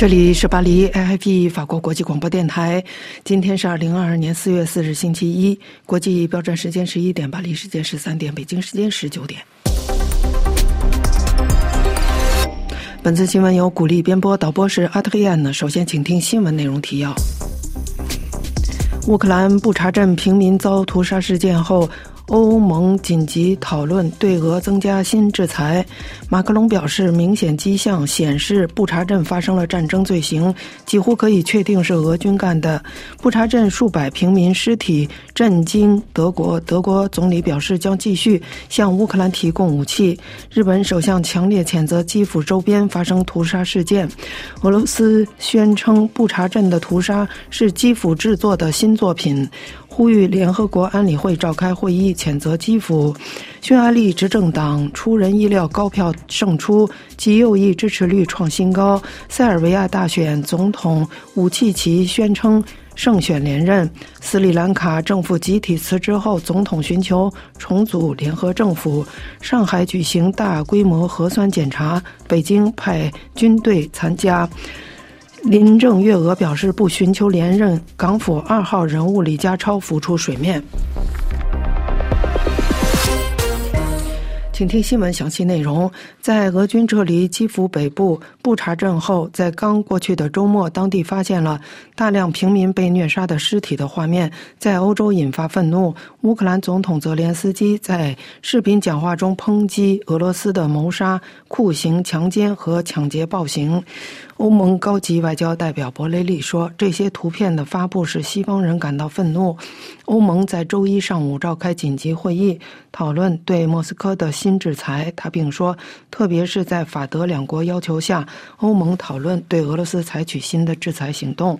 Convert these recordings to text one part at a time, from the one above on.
这里是巴黎 AIP 法国国际广播电台。今天是二零二二年四月四日，星期一。国际标准时间十一点，巴黎时间十三点，北京时间十九点。本次新闻由古力编播，导播是阿特利安呢。首先，请听新闻内容提要：乌克兰布查镇平民遭屠杀事件后。欧盟紧急讨论对俄增加新制裁。马克龙表示，明显迹象显示布查镇发生了战争罪行，几乎可以确定是俄军干的。布查镇数百平民尸体震惊德国，德国总理表示将继续向乌克兰提供武器。日本首相强烈谴责基辅周边发生屠杀事件。俄罗斯宣称布查镇的屠杀是基辅制作的新作品。呼吁联合国安理会召开会议，谴责基辅。匈牙利执政党出人意料高票胜出，极右翼支持率创新高。塞尔维亚大选，总统武契奇宣称胜选连任。斯里兰卡政府集体辞职后，总统寻求重组联合政府。上海举行大规模核酸检查，北京派军队参加。林郑月娥表示不寻求连任，港府二号人物李家超浮出水面。请听新闻详细内容。在俄军撤离基辅北部布查镇后，在刚过去的周末，当地发现了大量平民被虐杀的尸体的画面，在欧洲引发愤怒。乌克兰总统泽连斯基在视频讲话中抨击俄罗斯的谋杀、酷刑、强奸和抢劫暴行。欧盟高级外交代表博雷利说：“这些图片的发布使西方人感到愤怒。”欧盟在周一上午召开紧急会议，讨论对莫斯科的新制裁。他并说：“特别是在法德两国要求下，欧盟讨论对俄罗斯采取新的制裁行动。”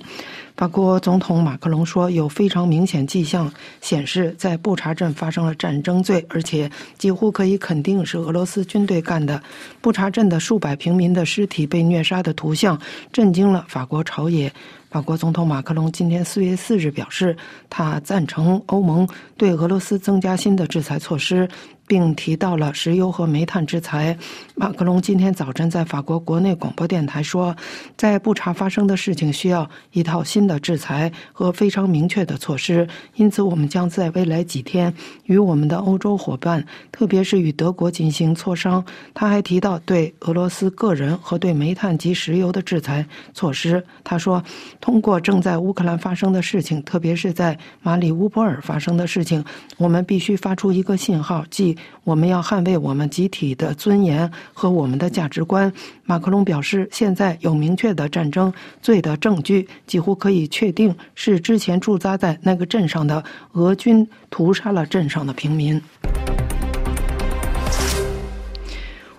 法国总统马克龙说：“有非常明显迹象显示，在布查镇发生了战争罪，而且几乎可以肯定是俄罗斯军队干的。布查镇的数百平民的尸体被虐杀的图像震惊了法国朝野。”法国总统马克龙今天四月四日表示，他赞成欧盟对俄罗斯增加新的制裁措施，并提到了石油和煤炭制裁。马克龙今天早晨在法国国内广播电台说，在布查发生的事情需要一套新的制裁和非常明确的措施，因此我们将在未来几天与我们的欧洲伙伴，特别是与德国进行磋商。他还提到对俄罗斯个人和对煤炭及石油的制裁措施。他说。通过正在乌克兰发生的事情，特别是在马里乌波尔发生的事情，我们必须发出一个信号，即我们要捍卫我们集体的尊严和我们的价值观。马克龙表示，现在有明确的战争罪的证据，几乎可以确定是之前驻扎在那个镇上的俄军屠杀了镇上的平民。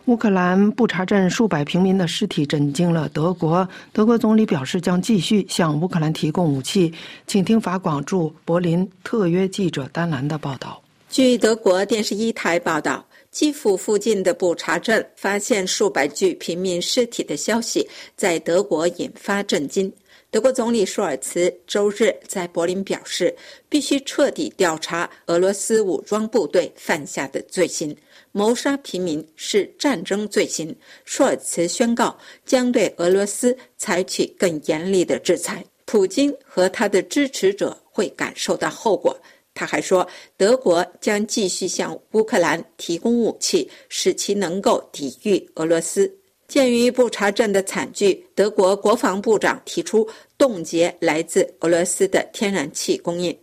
乌克兰布查镇数百平民的尸体震惊了德国。德国总理表示将继续向乌克兰提供武器。请听法广驻柏林特约记者丹兰的报道。据德国电视一台报道，基辅附近的布查镇发现数百具平民尸体的消息在德国引发震惊。德国总理舒尔茨周日在柏林表示，必须彻底调查俄罗斯武装部队犯下的罪行。谋杀平民是战争罪行。舒尔茨宣告将对俄罗斯采取更严厉的制裁，普京和他的支持者会感受到后果。他还说，德国将继续向乌克兰提供武器，使其能够抵御俄罗斯。鉴于布查镇的惨剧，德国国防部长提出冻结来自俄罗斯的天然气供应。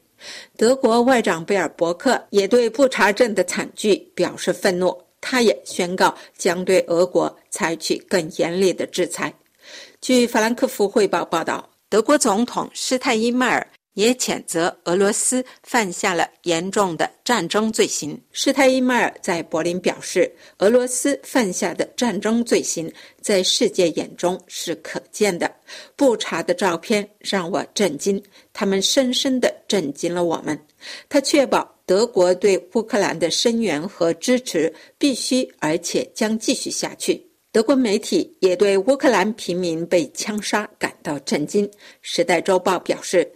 德国外长贝尔伯克也对布查镇的惨剧表示愤怒，他也宣告将对俄国采取更严厉的制裁。据法兰克福汇报报道，德国总统施泰因迈尔。也谴责俄罗斯犯下了严重的战争罪行。施泰因迈尔在柏林表示，俄罗斯犯下的战争罪行在世界眼中是可见的。布查的照片让我震惊，他们深深地震惊了我们。他确保德国对乌克兰的声援和支持必须而且将继续下去。德国媒体也对乌克兰平民被枪杀感到震惊。《时代周报》表示。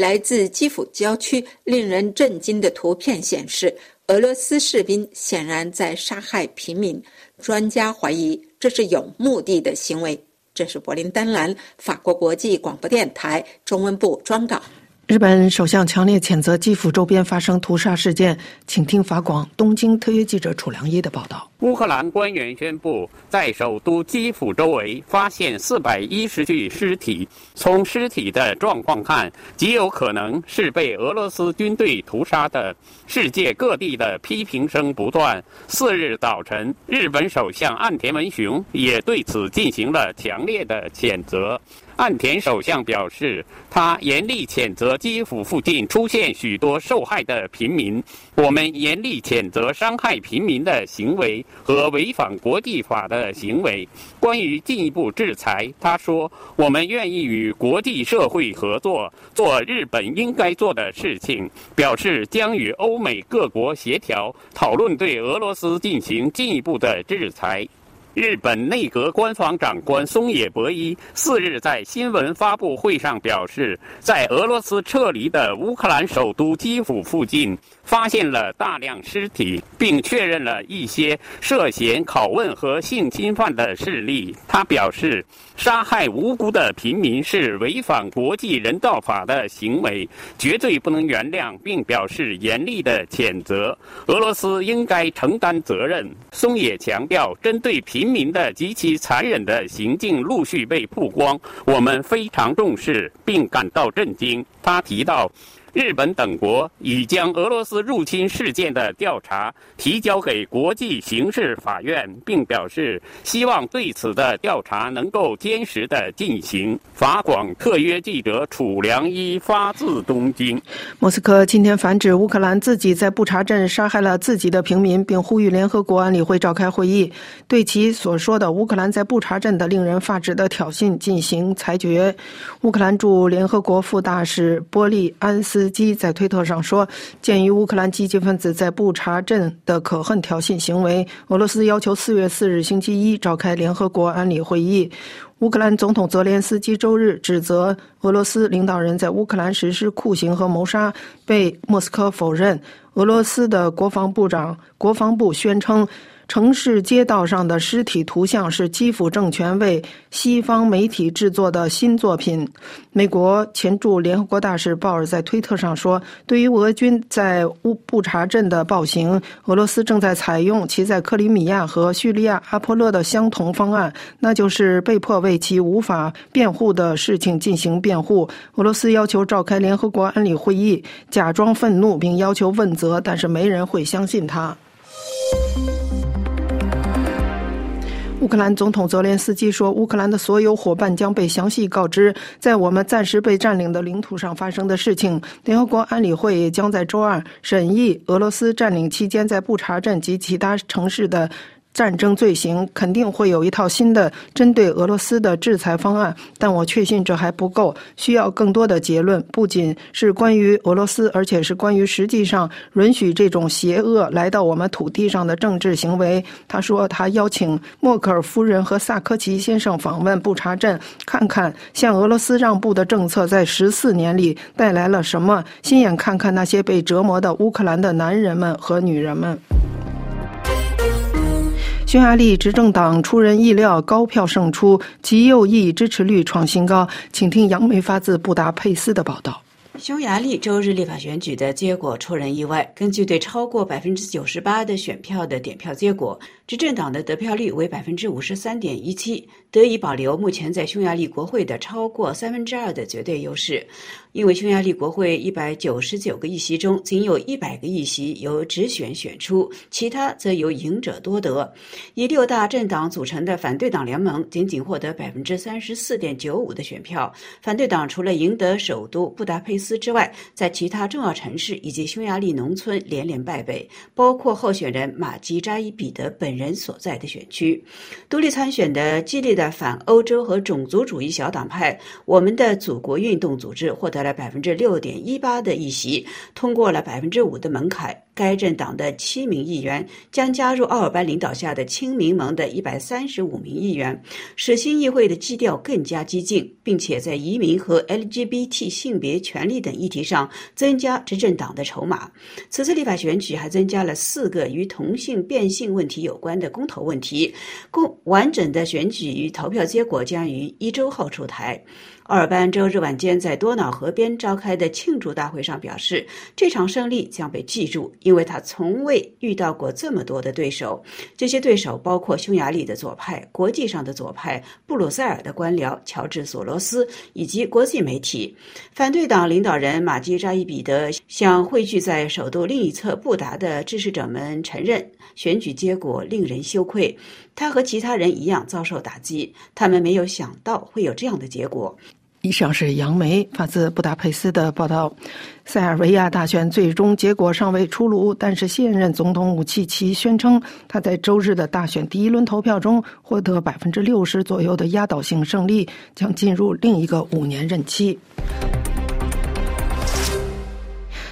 来自基辅郊区令人震惊的图片显示，俄罗斯士兵显然在杀害平民。专家怀疑这是有目的的行为。这是柏林丹兰法国国际广播电台中文部专稿。日本首相强烈谴责基辅周边发生屠杀事件，请听法广东京特约记者楚良一的报道。乌克兰官员宣布，在首都基辅周围发现四百一十具尸体，从尸体的状况看，极有可能是被俄罗斯军队屠杀的。世界各地的批评声不断。四日早晨，日本首相岸田文雄也对此进行了强烈的谴责。岸田首相表示，他严厉谴责基辅附近出现许多受害的平民。我们严厉谴责伤害平民的行为和违反国际法的行为。关于进一步制裁，他说：“我们愿意与国际社会合作，做日本应该做的事情。”表示将与欧美各国协调讨论对俄罗斯进行进一步的制裁。日本内阁官房长官松野博一四日在新闻发布会上表示，在俄罗斯撤离的乌克兰首都基辅附近发现了大量尸体，并确认了一些涉嫌拷问和性侵犯的事例。他表示，杀害无辜的平民是违反国际人道法的行为，绝对不能原谅，并表示严厉的谴责。俄罗斯应该承担责任。松野强调，针对平。民的极其残忍的行径陆续被曝光，我们非常重视并感到震惊。他提到。日本等国已将俄罗斯入侵事件的调查提交给国际刑事法院，并表示希望对此的调查能够坚实的进行。法广特约记者楚良一发自东京。莫斯科今天反指乌克兰自己在布查镇杀害了自己的平民，并呼吁联合国安理会召开会议，对其所说的乌克兰在布查镇的令人发指的挑衅进行裁决。乌克兰驻联合国副大使波利安斯。司机在推特上说：“鉴于乌克兰激进分子在布查镇的可恨挑衅行为，俄罗斯要求四月四日星期一召开联合国安理会议。”乌克兰总统泽连斯基周日指责俄罗斯领导人在乌克兰实施酷刑和谋杀，被莫斯科否认。俄罗斯的国防部长国防部宣称。城市街道上的尸体图像是基辅政权为西方媒体制作的新作品。美国前驻联合国大使鲍尔在推特上说：“对于俄军在乌布查镇的暴行，俄罗斯正在采用其在克里米亚和叙利亚阿波勒的相同方案，那就是被迫为其无法辩护的事情进行辩护。”俄罗斯要求召开联合国安理会议，假装愤怒并要求问责，但是没人会相信他。乌克兰总统泽连斯基说：“乌克兰的所有伙伴将被详细告知在我们暂时被占领的领土上发生的事情。联合国安理会也将在周二审议俄罗斯占领期间在布查镇及其他城市的。”战争罪行肯定会有一套新的针对俄罗斯的制裁方案，但我确信这还不够，需要更多的结论，不仅是关于俄罗斯，而且是关于实际上允许这种邪恶来到我们土地上的政治行为。他说，他邀请默克尔夫人和萨科齐先生访问布查镇，看看向俄罗斯让步的政策在十四年里带来了什么，亲眼看看那些被折磨的乌克兰的男人们和女人们。匈牙利执政党出人意料高票胜出，极右翼支持率创新高。请听杨梅发自布达佩斯的报道。匈牙利周日立法选举的结果出人意外。根据对超过百分之九十八的选票的点票结果，执政党的得票率为百分之五十三点一七，得以保留目前在匈牙利国会的超过三分之二的绝对优势。因为匈牙利国会一百九十九个议席中，仅有一百个议席由直选选出，其他则由赢者多得。以六大政党组成的反对党联盟仅仅获得百分之三十四点九五的选票。反对党除了赢得首都布达佩斯之外，在其他重要城市以及匈牙利农村连连败北，包括候选人马基扎伊彼得本人所在的选区。独立参选的激烈的反欧洲和种族主义小党派“我们的祖国运动”组织获得。了百分之六点一八的议席，通过了百分之五的门槛。该政党的七名议员将加入奥尔班领导下的亲民盟的一百三十五名议员，使新议会的基调更加激进，并且在移民和 LGBT 性别权利等议题上增加执政党的筹码。此次立法选举还增加了四个与同性变性问题有关的公投问题。公完整的选举与投票结果将于一周后出台。奥尔班周日晚间在多瑙河边召开的庆祝大会上表示，这场胜利将被记住，因为他从未遇到过这么多的对手。这些对手包括匈牙利的左派、国际上的左派、布鲁塞尔的官僚乔治·索罗斯以及国际媒体。反对党领导人马基扎伊彼得向汇聚在首都另一侧布达的支持者们承认，选举结果令人羞愧。他和其他人一样遭受打击，他们没有想到会有这样的结果。以上是杨梅发自布达佩斯的报道。塞尔维亚大选最终结果尚未出炉，但是现任总统武契奇宣称，他在周日的大选第一轮投票中获得百分之六十左右的压倒性胜利，将进入另一个五年任期。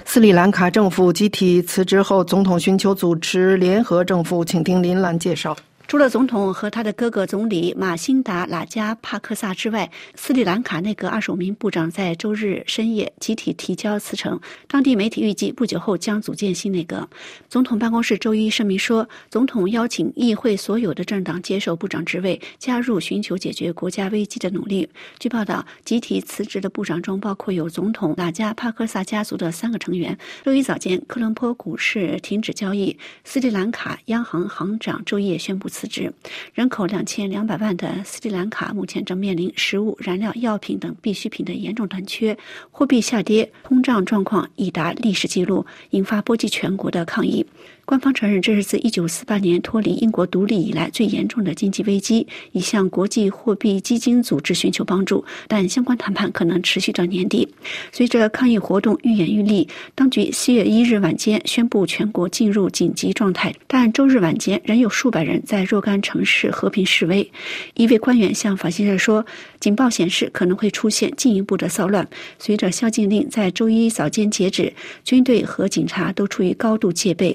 斯里兰卡政府集体辞职后，总统寻求组织联合政府，请听林兰介绍。除了总统和他的哥哥总理马辛达·拉加帕克萨之外，斯里兰卡内阁二十五名部长在周日深夜集体提交辞呈。当地媒体预计不久后将组建新内阁。总统办公室周一声明说，总统邀请议会所有的政党接受部长职位，加入寻求解决国家危机的努力。据报道，集体辞职的部长中包括有总统拉加帕克萨家族的三个成员。周一早间，科伦坡股市停止交易，斯里兰卡央行行长周一宣布辞。职。人口两千两百万的斯里兰卡目前正面临食物、燃料、药品等必需品的严重短缺，货币下跌，通胀状况已达历史记录，引发波及全国的抗议。官方承认这是自1948年脱离英国独立以来最严重的经济危机，已向国际货币基金组织寻求帮助，但相关谈判可能持续到年底。随着抗议活动愈演愈烈，当局7月1日晚间宣布全国进入紧急状态，但周日晚间仍有数百人在若干城市和平示威。一位官员向法新社说：“警报显示可能会出现进一步的骚乱。”随着宵禁令在周一早间截止，军队和警察都处于高度戒备。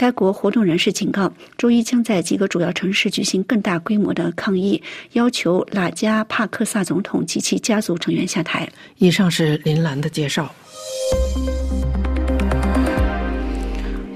该国活动人士警告，周一将在几个主要城市举行更大规模的抗议，要求拉加帕克萨总统及其家族成员下台。以上是林兰的介绍。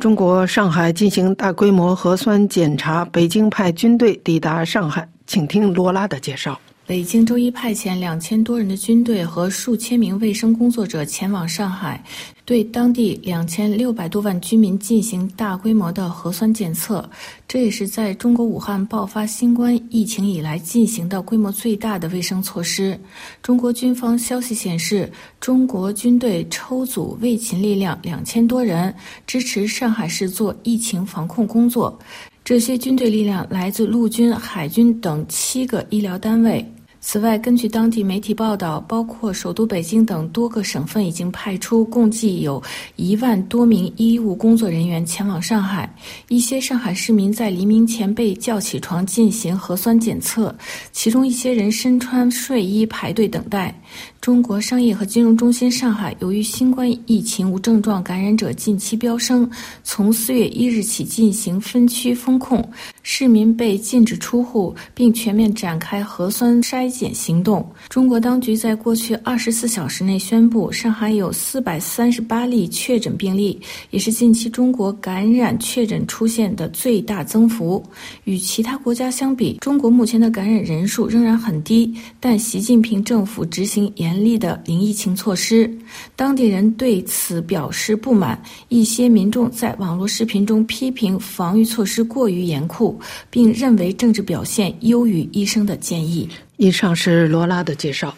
中国上海进行大规模核酸检查，北京派军队抵达上海，请听罗拉的介绍。北京周一派遣两千多人的军队和数千名卫生工作者前往上海，对当地两千六百多万居民进行大规模的核酸检测。这也是在中国武汉爆发新冠疫情以来进行的规模最大的卫生措施。中国军方消息显示，中国军队抽组卫勤力量两千多人，支持上海市做疫情防控工作。这些军队力量来自陆军、海军等七个医疗单位。此外，根据当地媒体报道，包括首都北京等多个省份已经派出共计有一万多名医务工作人员前往上海。一些上海市民在黎明前被叫起床进行核酸检测，其中一些人身穿睡衣排队等待。中国商业和金融中心上海，由于新冠疫情无症状感染者近期飙升，从四月一日起进行分区封控，市民被禁止出户，并全面展开核酸筛检行动。中国当局在过去二十四小时内宣布，上海有四百三十八例确诊病例，也是近期中国感染确诊出现的最大增幅。与其他国家相比，中国目前的感染人数仍然很低，但习近平政府执行。严厉的零疫情措施，当地人对此表示不满。一些民众在网络视频中批评防御措施过于严酷，并认为政治表现优于医生的建议。以上是罗拉的介绍。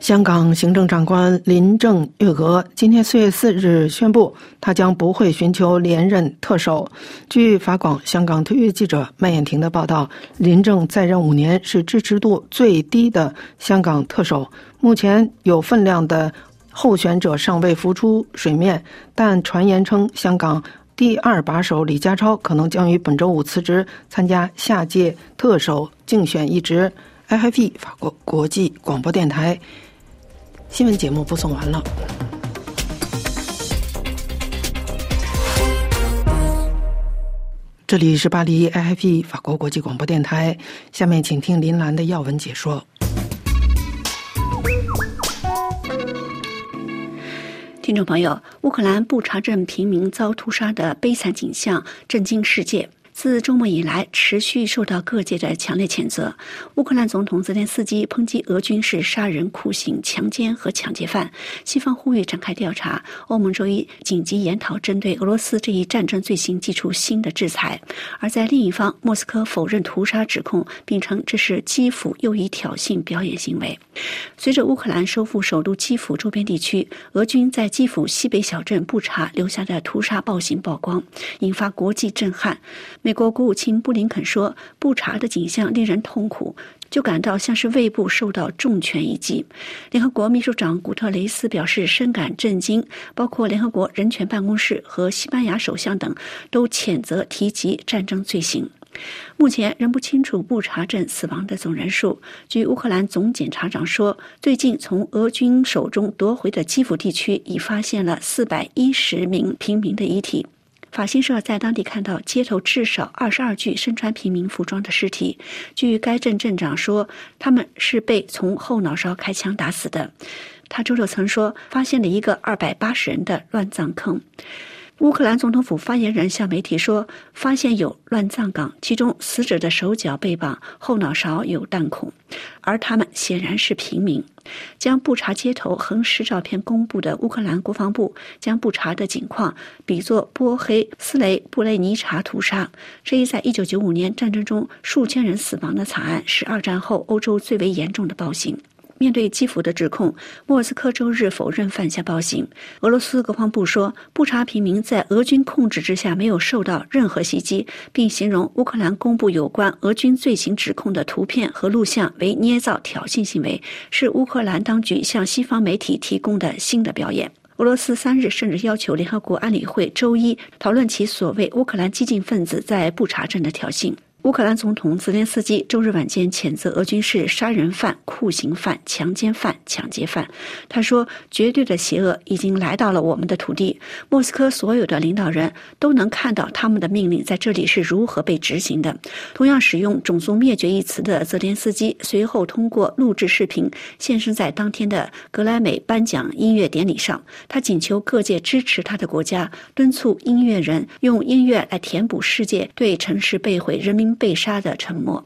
香港行政长官林郑月娥今天四月四日宣布，他将不会寻求连任特首。据法广香港特约记者麦燕婷的报道，林郑在任五年是支持度最低的香港特首。目前有分量的候选者尚未浮出水面，但传言称香港第二把手李家超可能将于本周五辞职，参加下届特首竞选一职。IFP 法国国际广播电台。新闻节目播送完了。这里是巴黎 IFE 法国国际广播电台。下面请听林兰的要闻解说。听众朋友，乌克兰布查镇平民遭屠杀的悲惨景象震惊世界。自周末以来，持续受到各界的强烈谴责。乌克兰总统泽连斯基抨击俄军是杀人、酷刑、强奸和抢劫犯。西方呼吁展开调查。欧盟周一紧急研讨针对俄罗斯这一战争罪行，祭出新的制裁。而在另一方，莫斯科否认屠杀指控，并称这是基辅又一挑衅表演行为。随着乌克兰收复首都基辅周边地区，俄军在基辅西北小镇布查留下的屠杀暴行曝光，引发国际震撼。美国国务卿布林肯说：“布查的景象令人痛苦，就感到像是胃部受到重拳一击。”联合国秘书长古特雷斯表示深感震惊，包括联合国人权办公室和西班牙首相等都谴责提及战争罪行。目前仍不清楚布查镇死亡的总人数。据乌克兰总检察长说，最近从俄军手中夺回的基辅地区已发现了四百一十名平民的遗体。法新社在当地看到街头至少二十二具身穿平民服装的尸体。据该镇镇长说，他们是被从后脑勺开枪打死的。他周六曾说，发现了一个二百八十人的乱葬坑。乌克兰总统府发言人向媒体说，发现有乱葬岗，其中死者的手脚被绑，后脑勺有弹孔，而他们显然是平民。将布查街头横尸照片公布的乌克兰国防部将布查的景况比作波黑斯雷布雷尼察屠杀，这一在一九九五年战争中数千人死亡的惨案，是二战后欧洲最为严重的暴行。面对基辅的指控，莫斯科周日否认犯下暴行。俄罗斯国防部说，布查平民在俄军控制之下没有受到任何袭击，并形容乌克兰公布有关俄军罪行指控的图片和录像为捏造挑衅行为，是乌克兰当局向西方媒体提供的新的表演。俄罗斯三日甚至要求联合国安理会周一讨论其所谓乌克兰激进分子在布查镇的挑衅。乌克兰总统泽连斯基周日晚间谴责俄军是杀人犯、酷刑犯、强奸犯、抢劫犯。他说：“绝对的邪恶已经来到了我们的土地。莫斯科所有的领导人都能看到他们的命令在这里是如何被执行的。”同样使用“种族灭绝”一词的泽连斯基随后通过录制视频现身在当天的格莱美颁奖音乐典礼上。他请求各界支持他的国家，敦促音乐人用音乐来填补世界对城市被毁、人民。被杀的沉默。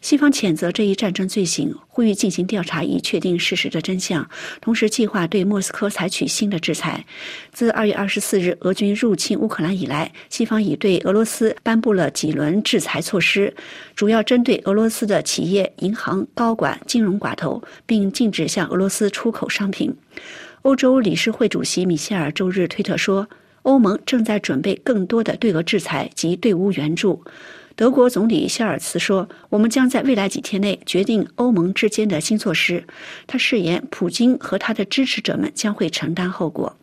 西方谴责这一战争罪行，呼吁进行调查以确定事实的真相，同时计划对莫斯科采取新的制裁。自二月二十四日俄军入侵乌克兰以来，西方已对俄罗斯颁布了几轮制裁措施，主要针对俄罗斯的企业、银行高管、金融寡头，并禁止向俄罗斯出口商品。欧洲理事会主席米歇尔周日推特说，欧盟正在准备更多的对俄制裁及对乌援助。德国总理肖尔茨说：“我们将在未来几天内决定欧盟之间的新措施。”他誓言，普京和他的支持者们将会承担后果。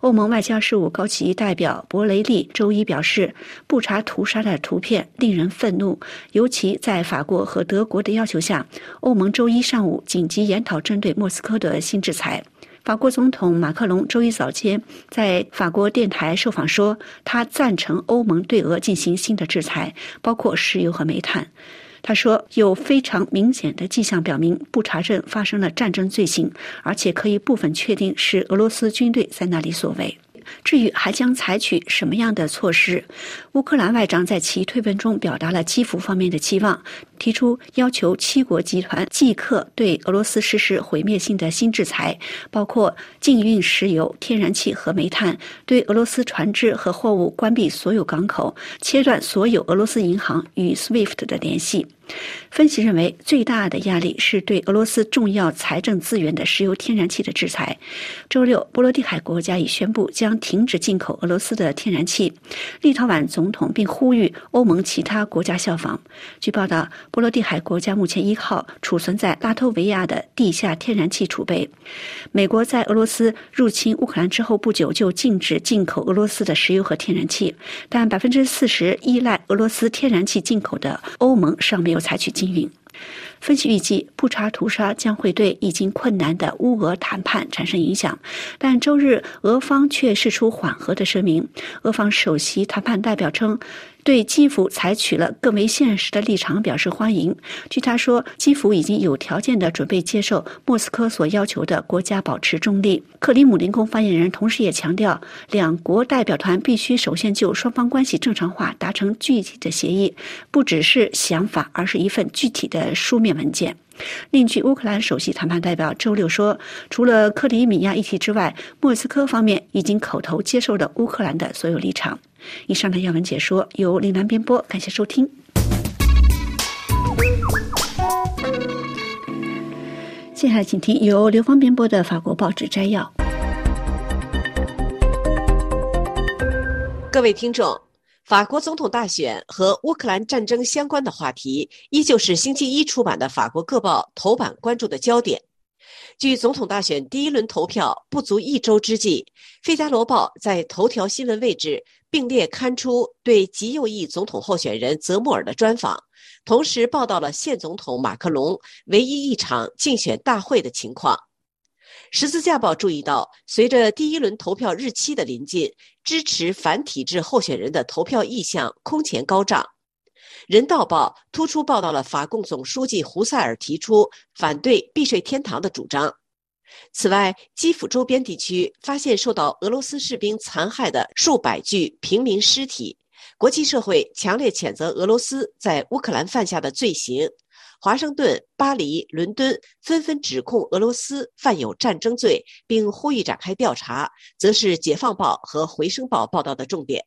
欧盟外交事务高级代表博雷利周一表示：“布查屠杀的图片令人愤怒，尤其在法国和德国的要求下，欧盟周一上午紧急研讨针对莫斯科的新制裁。”法国总统马克龙周一早间在法国电台受访说，他赞成欧盟对俄进行新的制裁，包括石油和煤炭。他说，有非常明显的迹象表明布查镇发生了战争罪行，而且可以部分确定是俄罗斯军队在那里所为。至于还将采取什么样的措施，乌克兰外长在其推文中表达了基辅方面的期望，提出要求七国集团即刻对俄罗斯实施毁灭性的新制裁，包括禁运石油、天然气和煤炭，对俄罗斯船只和货物关闭所有港口，切断所有俄罗斯银行与 SWIFT 的联系。分析认为，最大的压力是对俄罗斯重要财政资源的石油、天然气的制裁。周六，波罗的海国家已宣布将停止进口俄罗斯的天然气。立陶宛总统并呼吁欧盟其他国家效仿。据报道，波罗的海国家目前依靠储存在拉脱维亚的地下天然气储备。美国在俄罗斯入侵乌克兰之后不久就禁止进口俄罗斯的石油和天然气，但百分之四十依赖俄罗斯天然气进口的欧盟尚没有采取经营。分析预计，布查屠杀将会对已经困难的乌俄谈判产生影响，但周日俄方却释出缓和的声明。俄方首席谈判代表称。对基辅采取了更为现实的立场表示欢迎。据他说，基辅已经有条件的准备接受莫斯科所要求的国家保持中立。克里姆林宫发言人同时也强调，两国代表团必须首先就双方关系正常化达成具体的协议，不只是想法，而是一份具体的书面文件。另据乌克兰首席谈判代表周六说，除了克里米亚议题之外，莫斯科方面已经口头接受了乌克兰的所有立场。以上的要闻解说由林南编播，感谢收听。接下来请听由刘芳编播的法国报纸摘要。各位听众，法国总统大选和乌克兰战争相关的话题，依旧是星期一出版的法国各报头版关注的焦点。距总统大选第一轮投票不足一周之际，《费加罗报》在头条新闻位置并列刊出对极右翼总统候选人泽穆尔的专访，同时报道了现总统马克龙唯一一场竞选大会的情况。《十字架报》注意到，随着第一轮投票日期的临近，支持反体制候选人的投票意向空前高涨。人道报突出报道了法共总书记胡塞尔提出反对避税天堂的主张。此外，基辅周边地区发现受到俄罗斯士兵残害的数百具平民尸体。国际社会强烈谴责俄罗斯在乌克兰犯下的罪行。华盛顿、巴黎、伦敦纷纷指控俄罗斯犯有战争罪，并呼吁展开调查，则是《解放报》和《回声报》报道的重点。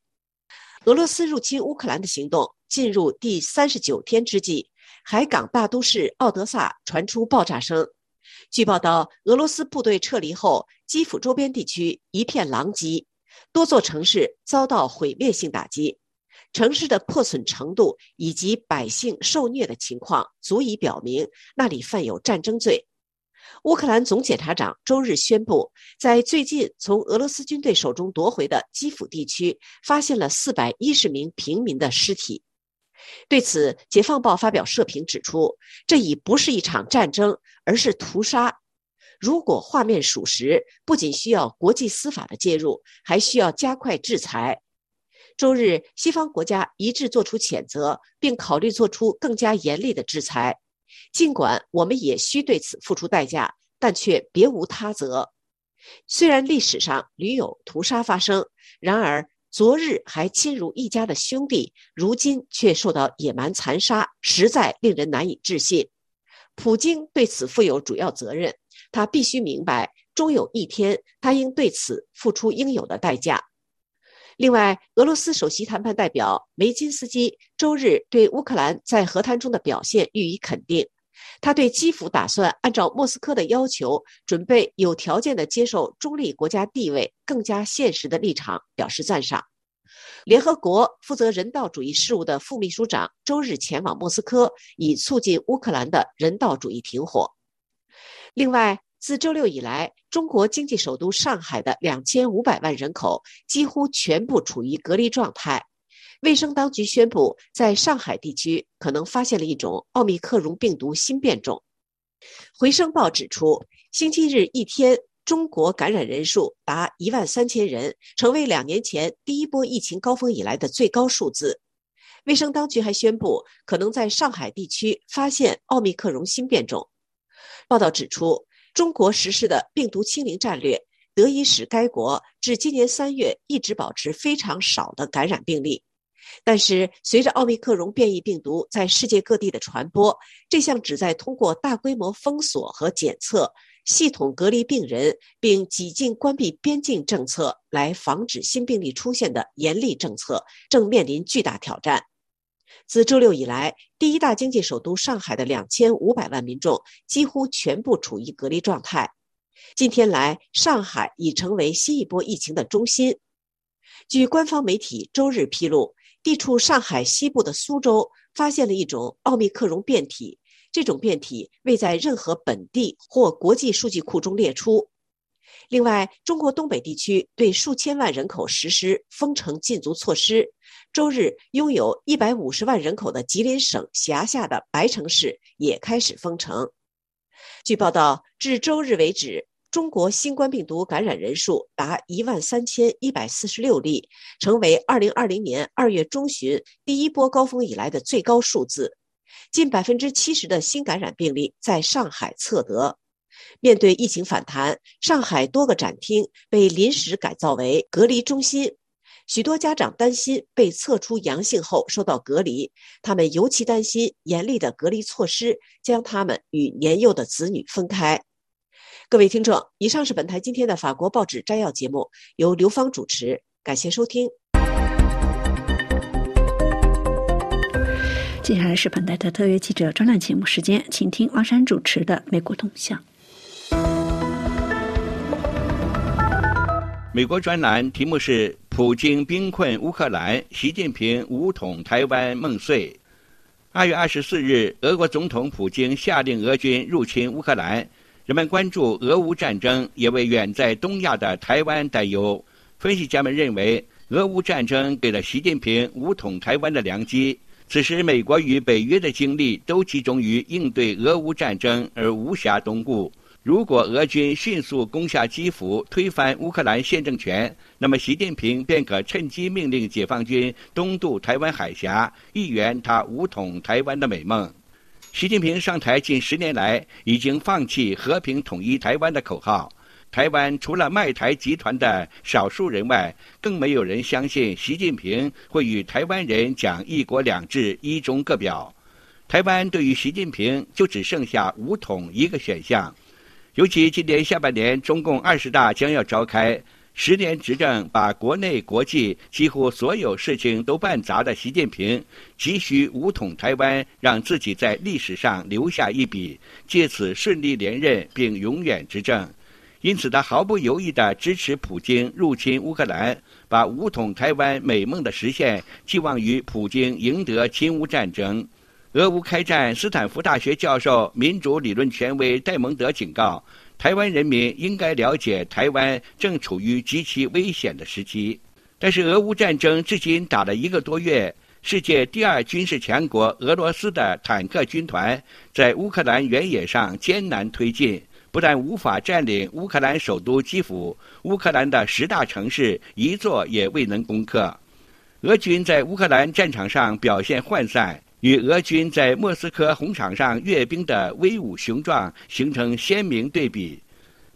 俄罗斯入侵乌克兰的行动进入第三十九天之际，海港大都市奥德萨传出爆炸声。据报道，俄罗斯部队撤离后，基辅周边地区一片狼藉，多座城市遭到毁灭性打击。城市的破损程度以及百姓受虐的情况，足以表明那里犯有战争罪。乌克兰总检察长周日宣布，在最近从俄罗斯军队手中夺回的基辅地区，发现了四百一十名平民的尸体。对此，《解放报》发表社评指出，这已不是一场战争，而是屠杀。如果画面属实，不仅需要国际司法的介入，还需要加快制裁。周日，西方国家一致作出谴责，并考虑做出更加严厉的制裁。尽管我们也需对此付出代价，但却别无他择。虽然历史上屡有屠杀发生，然而昨日还亲如一家的兄弟，如今却受到野蛮残杀，实在令人难以置信。普京对此负有主要责任，他必须明白，终有一天他应对此付出应有的代价。另外，俄罗斯首席谈判代表梅金斯基周日对乌克兰在和谈中的表现予以肯定。他对基辅打算按照莫斯科的要求，准备有条件的接受中立国家地位更加现实的立场表示赞赏。联合国负责人道主义事务的副秘书长周日前往莫斯科，以促进乌克兰的人道主义停火。另外，自周六以来，中国经济首都上海的两千五百万人口几乎全部处于隔离状态。卫生当局宣布，在上海地区可能发现了一种奥密克戎病毒新变种。回声报指出，星期日一天，中国感染人数达一万三千人，成为两年前第一波疫情高峰以来的最高数字。卫生当局还宣布，可能在上海地区发现奥密克戎新变种。报道指出。中国实施的病毒清零战略，得以使该国至今年三月一直保持非常少的感染病例。但是，随着奥密克戎变异病毒在世界各地的传播，这项旨在通过大规模封锁和检测、系统隔离病人并几近关闭边境政策来防止新病例出现的严厉政策，正面临巨大挑战。自周六以来，第一大经济首都上海的两千五百万民众几乎全部处于隔离状态。近天来，上海已成为新一波疫情的中心。据官方媒体周日披露，地处上海西部的苏州发现了一种奥密克戎变体，这种变体未在任何本地或国际数据库中列出。另外，中国东北地区对数千万人口实施封城禁足措施。周日拥有一百五十万人口的吉林省辖下的白城市也开始封城。据报道，至周日为止，中国新冠病毒感染人数达一万三千一百四十六例，成为二零二零年二月中旬第一波高峰以来的最高数字。近百分之七十的新感染病例在上海测得。面对疫情反弹，上海多个展厅被临时改造为隔离中心。许多家长担心被测出阳性后受到隔离，他们尤其担心严厉的隔离措施将他们与年幼的子女分开。各位听众，以上是本台今天的法国报纸摘要节目，由刘芳主持，感谢收听。接下来是本台的特约记者专栏节目时间，请听王山主持的《美国动向》。美国专栏题目是“普京兵困乌克兰，习近平武统台湾梦碎”。二月二十四日，俄国总统普京下令俄军入侵乌克兰，人们关注俄乌战争，也为远在东亚的台湾担忧。分析家们认为，俄乌战争给了习近平武统台湾的良机。此时，美国与北约的精力都集中于应对俄乌战争，而无暇东顾。如果俄军迅速攻下基辅，推翻乌克兰现政权，那么习近平便可趁机命令解放军东渡台湾海峡，一圆他武统台湾的美梦。习近平上台近十年来，已经放弃和平统一台湾的口号。台湾除了卖台集团的少数人外，更没有人相信习近平会与台湾人讲“一国两制、一中各表”。台湾对于习近平就只剩下武统一个选项。尤其今年下半年，中共二十大将要召开，十年执政把国内国际几乎所有事情都办砸的习近平，急需武统台湾，让自己在历史上留下一笔，借此顺利连任并永远执政。因此，他毫不犹豫地支持普京入侵乌克兰，把武统台湾美梦的实现寄望于普京赢得侵乌战争。俄乌开战，斯坦福大学教授、民主理论权威戴蒙德警告，台湾人民应该了解，台湾正处于极其危险的时期。但是，俄乌战争至今打了一个多月，世界第二军事强国俄罗斯的坦克军团在乌克兰原野上艰难推进。不但无法占领乌克兰首都基辅，乌克兰的十大城市一座也未能攻克。俄军在乌克兰战场上表现涣散，与俄军在莫斯科红场上阅兵的威武雄壮形成鲜明对比。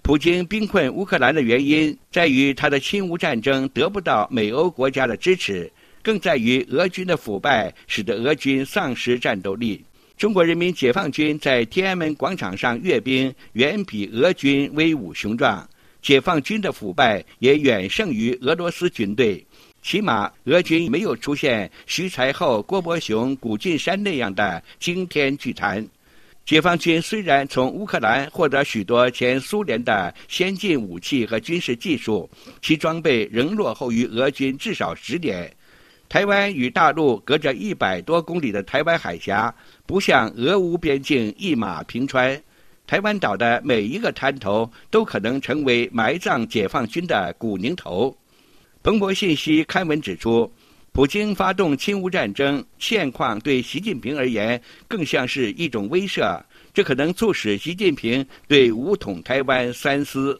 普京兵困乌克兰的原因在于他的侵乌战争得不到美欧国家的支持，更在于俄军的腐败使得俄军丧失战斗力。中国人民解放军在天安门广场上阅兵，远比俄军威武雄壮。解放军的腐败也远胜于俄罗斯军队，起码俄军没有出现徐才厚、郭伯雄、谷俊山那样的惊天巨谈。解放军虽然从乌克兰获得许多前苏联的先进武器和军事技术，其装备仍落后于俄军至少十年。台湾与大陆隔着一百多公里的台湾海峡，不像俄乌边境一马平川。台湾岛的每一个滩头都可能成为埋葬解放军的古宁头。彭博信息刊文指出，普京发动侵乌战争现况对习近平而言更像是一种威慑，这可能促使习近平对武统台湾三思。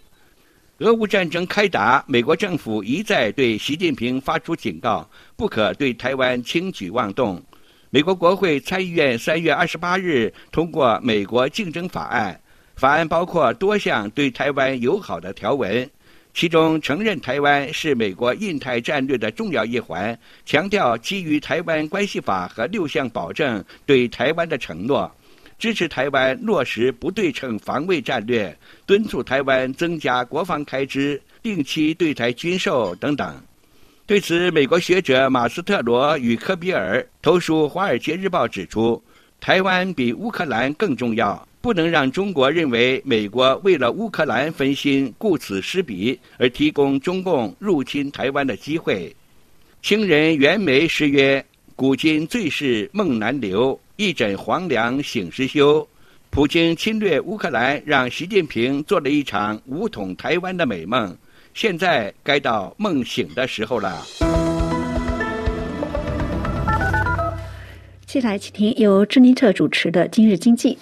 俄乌战争开打，美国政府一再对习近平发出警告，不可对台湾轻举妄动。美国国会参议院三月二十八日通过《美国竞争法案》，法案包括多项对台湾友好的条文，其中承认台湾是美国印太战略的重要一环，强调基于《台湾关系法》和六项保证对台湾的承诺。支持台湾落实不对称防卫战略，敦促台湾增加国防开支、定期对台军售等等。对此，美国学者马斯特罗与科比尔投书《华尔街日报》指出，台湾比乌克兰更重要，不能让中国认为美国为了乌克兰分心、顾此失彼，而提供中共入侵台湾的机会。清人袁枚诗曰：“古今最是梦难留。”一枕黄粱醒时休，普京侵略乌克兰，让习近平做了一场武统台湾的美梦。现在该到梦醒的时候了。接下来，请听由芝尼特主持的《今日经济》。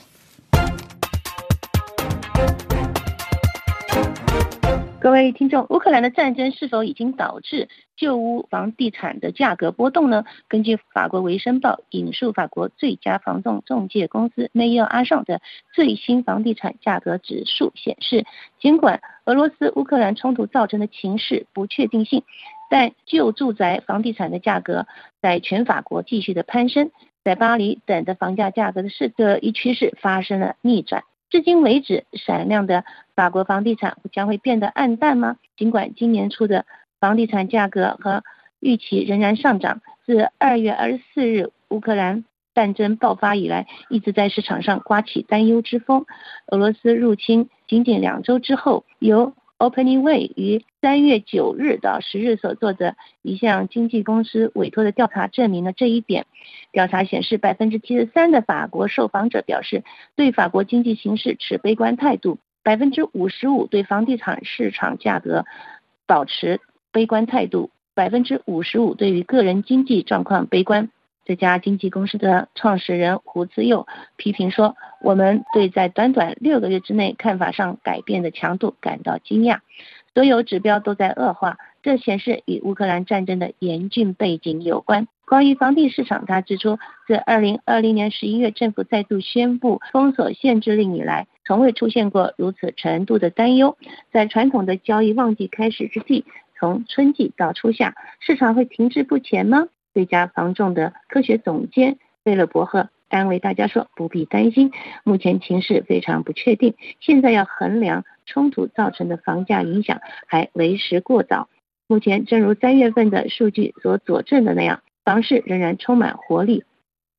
各位听众，乌克兰的战争是否已经导致旧屋房地产的价格波动呢？根据法国《维生报》引述法国最佳房仲中介公司梅耶阿尚的最新房地产价格指数显示，尽管俄罗斯乌克兰冲突造成的情势不确定性，但旧住宅房地产的价格在全法国继续的攀升，在巴黎等的房价价格的是这一趋势发生了逆转。至今为止，闪亮的法国房地产将会变得暗淡吗？尽管今年初的房地产价格和预期仍然上涨，自二月二十四日乌克兰战争爆发以来，一直在市场上刮起担忧之风。俄罗斯入侵仅仅两周之后，由 Opening Way 于三月九日到十日所做的一项经纪公司委托的调查证明了这一点。调查显示，百分之七十三的法国受访者表示对法国经济形势持悲观态度，百分之五十五对房地产市场价格保持悲观态度，百分之五十五对于个人经济状况悲观。这家经纪公司的创始人胡自佑批评说：“我们对在短短六个月之内看法上改变的强度感到惊讶，所有指标都在恶化。这显示与乌克兰战争的严峻背景有关。”关于房地市场，他指出，自2020年11月政府再度宣布封锁限制令以来，从未出现过如此程度的担忧。在传统的交易旺季开始之际，从春季到初夏，市场会停滞不前吗？最佳房仲的科学总监贝勒伯赫安慰大家说：“不必担心，目前情势非常不确定，现在要衡量冲突造成的房价影响还为时过早。目前，正如三月份的数据所佐证的那样，房市仍然充满活力。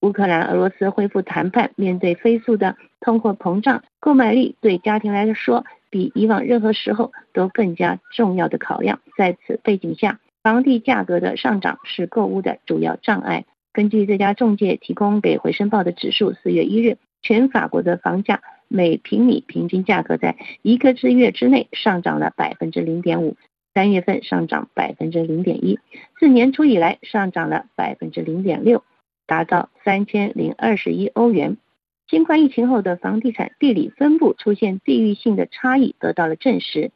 乌克兰、俄罗斯恢复谈判，面对飞速的通货膨胀，购买力对家庭来说比以往任何时候都更加重要的考量。在此背景下。”房地价格的上涨是购物的主要障碍。根据这家中介提供给《回声报》的指数，四月一日，全法国的房价每平米平均价格在一个之月之内上涨了百分之零点五，三月份上涨百分之零点一，自年初以来上涨了百分之零点六，达到三千零二十一欧元。新冠疫情后的房地产地理分布出现地域性的差异得到了证实。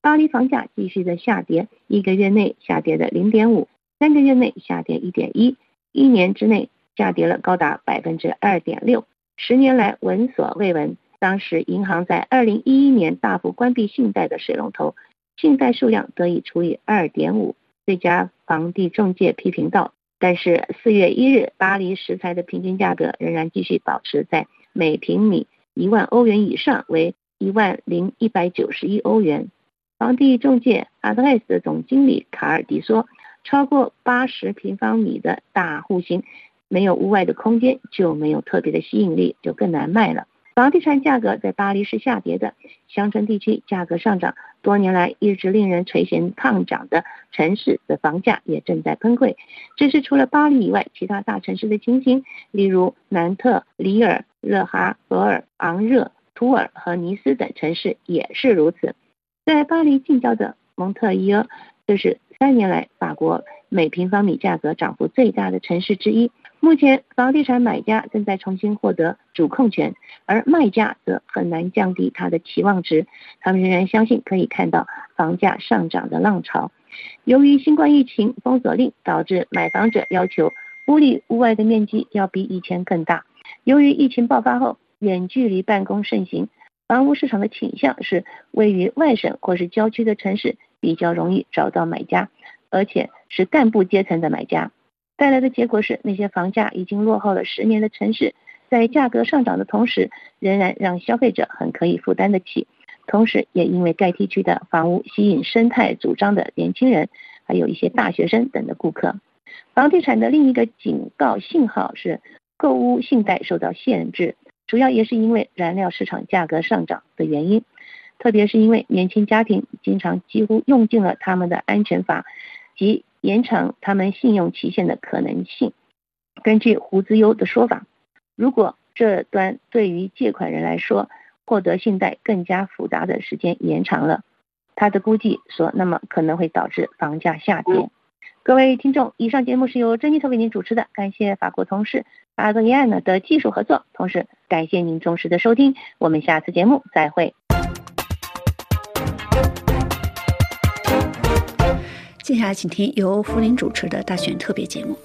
巴黎房价继续的下跌，一个月内下跌的零点五，三个月内下跌一点一，一年之内下跌了高达百分之二点六，十年来闻所未闻。当时银行在二零一一年大幅关闭信贷的水龙头，信贷数量得以除以二点五。这家房地中介批评道。但是四月一日，巴黎石材的平均价格仍然继续保持在每平米一万欧元以上，为一万零一百九十一欧元。房地中介 Advice 的总经理卡尔迪说：“超过八十平方米的大户型，没有屋外的空间，就没有特别的吸引力，就更难卖了。房地产价格在巴黎是下跌的，乡村地区价格上涨，多年来一直令人垂涎烫涨的城市的房价也正在崩溃。这是除了巴黎以外，其他大城市的情形，例如南特、里尔、勒哈俄尔、昂热、图尔和尼斯等城市也是如此。”在巴黎近郊的蒙特伊尔，这是三年来法国每平方米价格涨幅最大的城市之一。目前，房地产买家正在重新获得主控权，而卖家则很难降低他的期望值。他们仍然相信可以看到房价上涨的浪潮。由于新冠疫情封锁令，导致买房者要求屋里屋外的面积要比以前更大。由于疫情爆发后，远距离办公盛行。房屋市场的倾向是位于外省或是郊区的城市比较容易找到买家，而且是干部阶层的买家。带来的结果是，那些房价已经落后了十年的城市，在价格上涨的同时，仍然让消费者很可以负担得起。同时，也因为该地区的房屋吸引生态主张的年轻人，还有一些大学生等的顾客。房地产的另一个警告信号是，购物信贷受到限制。主要也是因为燃料市场价格上涨的原因，特别是因为年轻家庭经常几乎用尽了他们的安全阀及延长他们信用期限的可能性。根据胡资优的说法，如果这端对于借款人来说获得信贷更加复杂的时间延长了，他的估计说，那么可能会导致房价下跌。各位听众，以上节目是由珍妮特为您主持的，感谢法国同事阿德尼安呢的技术合作，同时感谢您忠实的收听，我们下次节目再会。接下来，请听由福林主持的大选特别节目。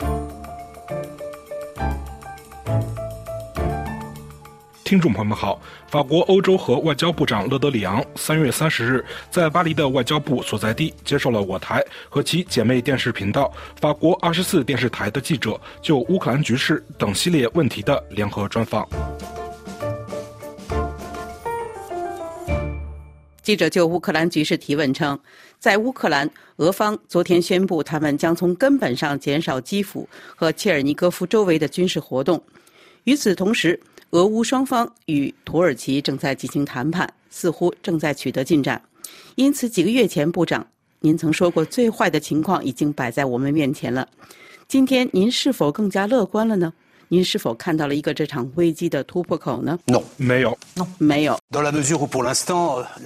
听众朋友们好，法国欧洲和外交部长勒德里昂三月三十日在巴黎的外交部所在地接受了我台和其姐妹电视频道法国二十四电视台的记者就乌克兰局势等系列问题的联合专访。记者就乌克兰局势提问称，在乌克兰，俄方昨天宣布，他们将从根本上减少基辅和切尔尼戈夫周围的军事活动。与此同时，俄乌双方与土耳其正在进行谈判，似乎正在取得进展。因此，几个月前，部长，您曾说过，最坏的情况已经摆在我们面前了。今天，您是否更加乐观了呢？您是否看到了一个这场危机的突破口呢？No，？没有，No，没有。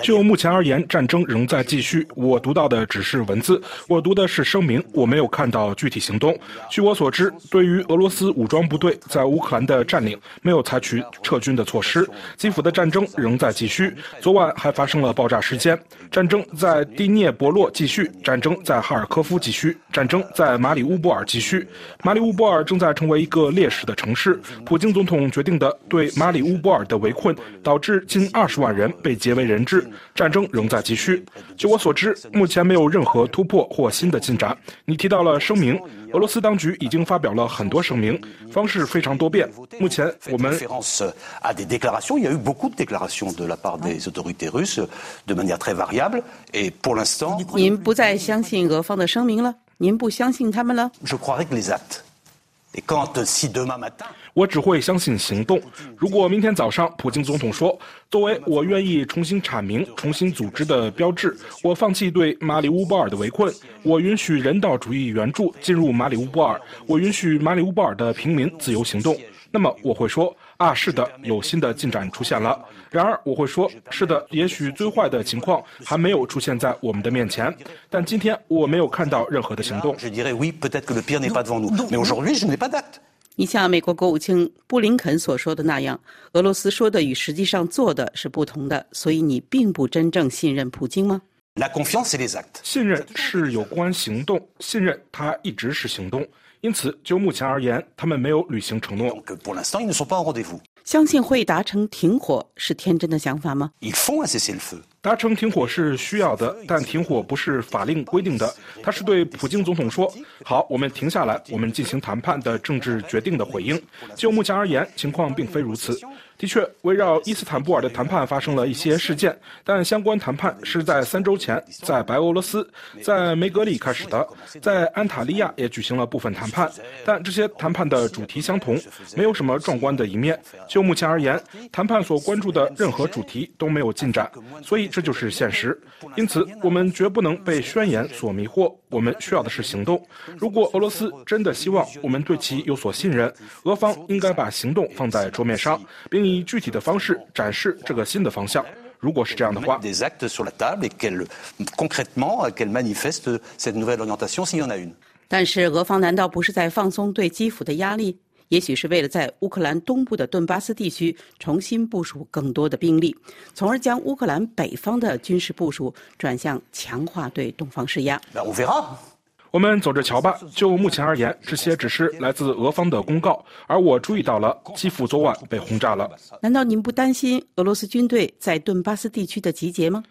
就目前而言，战争仍在继续。我读到的只是文字，我读的是声明，我没有看到具体行动。据我所知，对于俄罗斯武装部队在乌克兰的占领，没有采取撤军的措施。基辅的战争仍在继续，昨晚还发生了爆炸事件。战争在第聂伯洛继续，战争在哈尔科夫继续，战争在马里乌波尔继续。马里乌波尔正在成为一个烈士的。城市，普京总统决定的对马里乌波尔的围困，导致近二十万人被劫为人质。战争仍在继续。据我所知，目前没有任何突破或新的进展。你提到了声明，俄罗斯当局已经发表了很多声明，方式非常多变。目前我们。您不再相信俄方的声明了？您不相信他们了？我只会相信行动。如果明天早上普京总统说，作为我愿意重新阐明、重新组织的标志，我放弃对马里乌波尔的围困，我允许人道主义援助进入马里乌波尔，我允许马里乌波尔的平民自由行动，那么我会说。啊，是的，有新的进展出现了。然而，我会说，是的，也许最坏的情况还没有出现在我们的面前。但今天我没有看到任何的行动。你像美国国务卿布林肯所说的那样，俄罗斯说的与实际上做的是不同的，所以你并不真正信任普京吗？信任是有关行动，信任它一直是行动。因此，就目前而言，他们没有履行承诺。相信会达成停火是天真的想法吗？达成停火是需要的，但停火不是法令规定的。他是对普京总统说：“好，我们停下来，我们进行谈判的政治决定的回应。”就目前而言，情况并非如此。的确，围绕伊斯坦布尔的谈判发生了一些事件，但相关谈判是在三周前在白俄罗斯、在梅格里开始的，在安塔利亚也举行了部分谈判，但这些谈判的主题相同，没有什么壮观的一面。就目前而言，谈判所关注的任何主题都没有进展，所以这就是现实。因此，我们绝不能被宣言所迷惑，我们需要的是行动。如果俄罗斯真的希望我们对其有所信任，俄方应该把行动放在桌面上，并以具体的方式展示这个新的方向。如果是这样的话，但是俄方难道不是在放松对基辅的压力？也许是为了在乌克兰东部的顿巴斯地区重新部署更多的兵力，从而将乌克兰北方的军事部署转向强化对东方施压。我们走着瞧吧。就目前而言，这些只是来自俄方的公告，而我注意到了基辅昨晚被轰炸了。难道您不担心俄罗斯军队在顿巴斯地区的集结吗？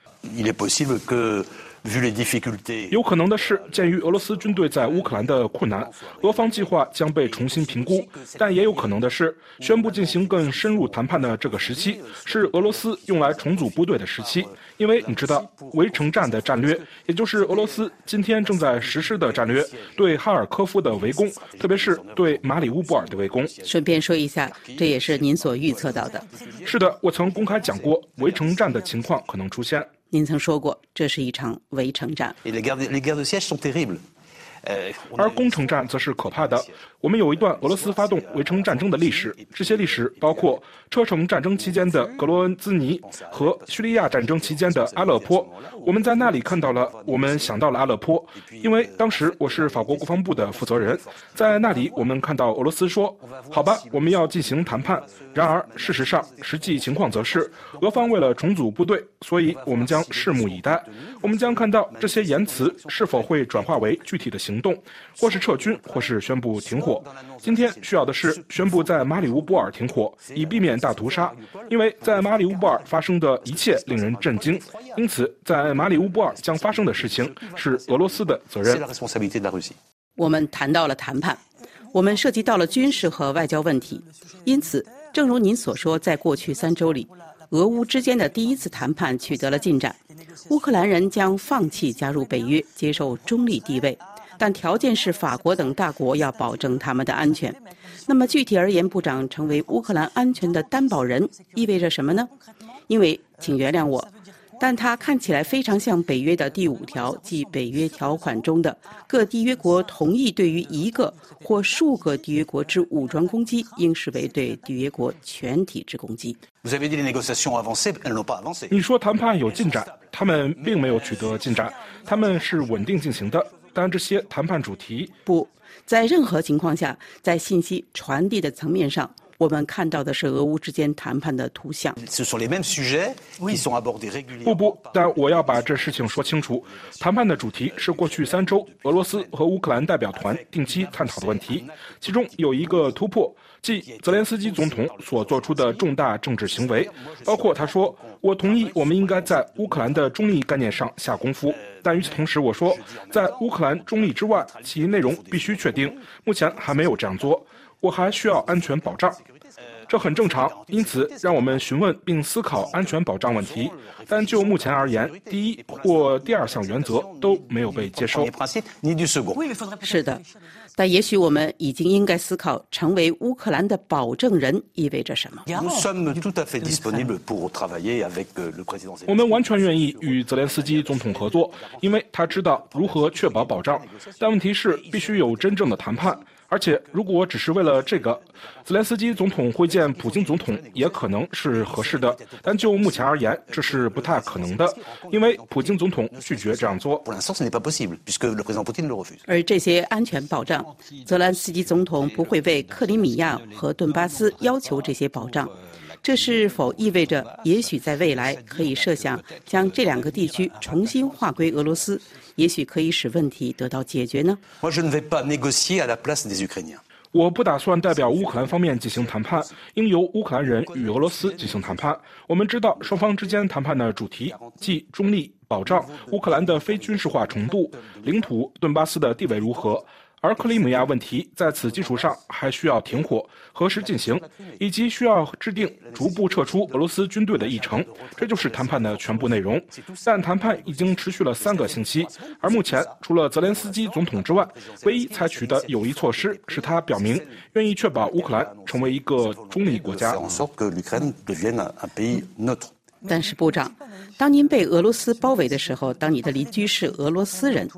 有可能的是，鉴于俄罗斯军队在乌克兰的困难，俄方计划将被重新评估。但也有可能的是，宣布进行更深入谈判的这个时期是俄罗斯用来重组部队的时期。因为你知道，围城战的战略，也就是俄罗斯今天正在实施的战略，对哈尔科夫的围攻，特别是对马里乌波尔的围攻。顺便说一下，这也是您所预测到的。是的，我曾公开讲过，围城战的情况可能出现。您曾说过，这是一场围城战。而攻城战则是可怕的。我们有一段俄罗斯发动围城战争的历史，这些历史包括车臣战争期间的格罗恩兹尼和叙利亚战争期间的阿勒颇。我们在那里看到了，我们想到了阿勒颇，因为当时我是法国国防部的负责人。在那里，我们看到俄罗斯说：“好吧，我们要进行谈判。”然而，事实上，实际情况则是，俄方为了重组部队，所以我们将拭目以待。我们将看到这些言辞是否会转化为具体的行动，或是撤军，或是宣布停火。今天需要的是宣布在马里乌波尔停火，以避免大屠杀。因为在马里乌波尔发生的一切令人震惊，因此在马里乌波尔将发生的事情是俄罗斯的责任。我们谈到了谈判，我们涉及到了军事和外交问题，因此，正如您所说，在过去三周里，俄乌之间的第一次谈判取得了进展，乌克兰人将放弃加入北约，接受中立地位。但条件是法国等大国要保证他们的安全。那么具体而言，部长成为乌克兰安全的担保人意味着什么呢？因为，请原谅我，但它看起来非常像北约的第五条，即北约条款中的各缔约国同意对于一个或数个缔约国之武装攻击，应视为对缔约国全体之攻击。你说谈判有进展，他们并没有取得进展，他们是稳定进行的。但这些谈判主题不在任何情况下，在信息传递的层面上，我们看到的是俄乌之间谈判的图像。不不，但我要把这事情说清楚。谈判的主题是过去三周俄罗斯和乌克兰代表团定期探讨的问题，其中有一个突破。即泽连斯基总统所做出的重大政治行为，包括他说：“我同意，我们应该在乌克兰的中立概念上下功夫。”但与此同时，我说，在乌克兰中立之外，其内容必须确定。目前还没有这样做，我还需要安全保障。这很正常，因此让我们询问并思考安全保障问题。但就目前而言，第一或第二项原则都没有被接受。是的，但也许我们已经应该思考，成为乌克兰的保证人意味着什么。我们完全愿意与泽连斯基总统合作，因为他知道如何确保保障。但问题是，必须有真正的谈判。而且，如果只是为了这个，泽连斯基总统会见普京总统也可能是合适的。但就目前而言，这是不太可能的，因为普京总统拒绝这样做。而这些安全保障，泽连斯基总统不会为克里米亚和顿巴斯要求这些保障。这是否意味着，也许在未来可以设想将这两个地区重新划归俄罗斯？也许可以使问题得到解决呢。我不打算代表乌克兰方面进行谈判，应由乌克兰人与俄罗斯进行谈判。我们知道双方之间谈判的主题，即中立、保障乌克兰的非军事化程度、领土顿巴斯的地位如何。而克里米亚问题在此基础上还需要停火，何时进行，以及需要制定逐步撤出俄罗斯军队的议程，这就是谈判的全部内容。但谈判已经持续了三个星期，而目前除了泽连斯基总统之外，唯一采取的有益措施是他表明愿意确保乌克兰成为一个中立国家。但是，部长，当您被俄罗斯包围的时候，当你的邻居是俄罗斯人，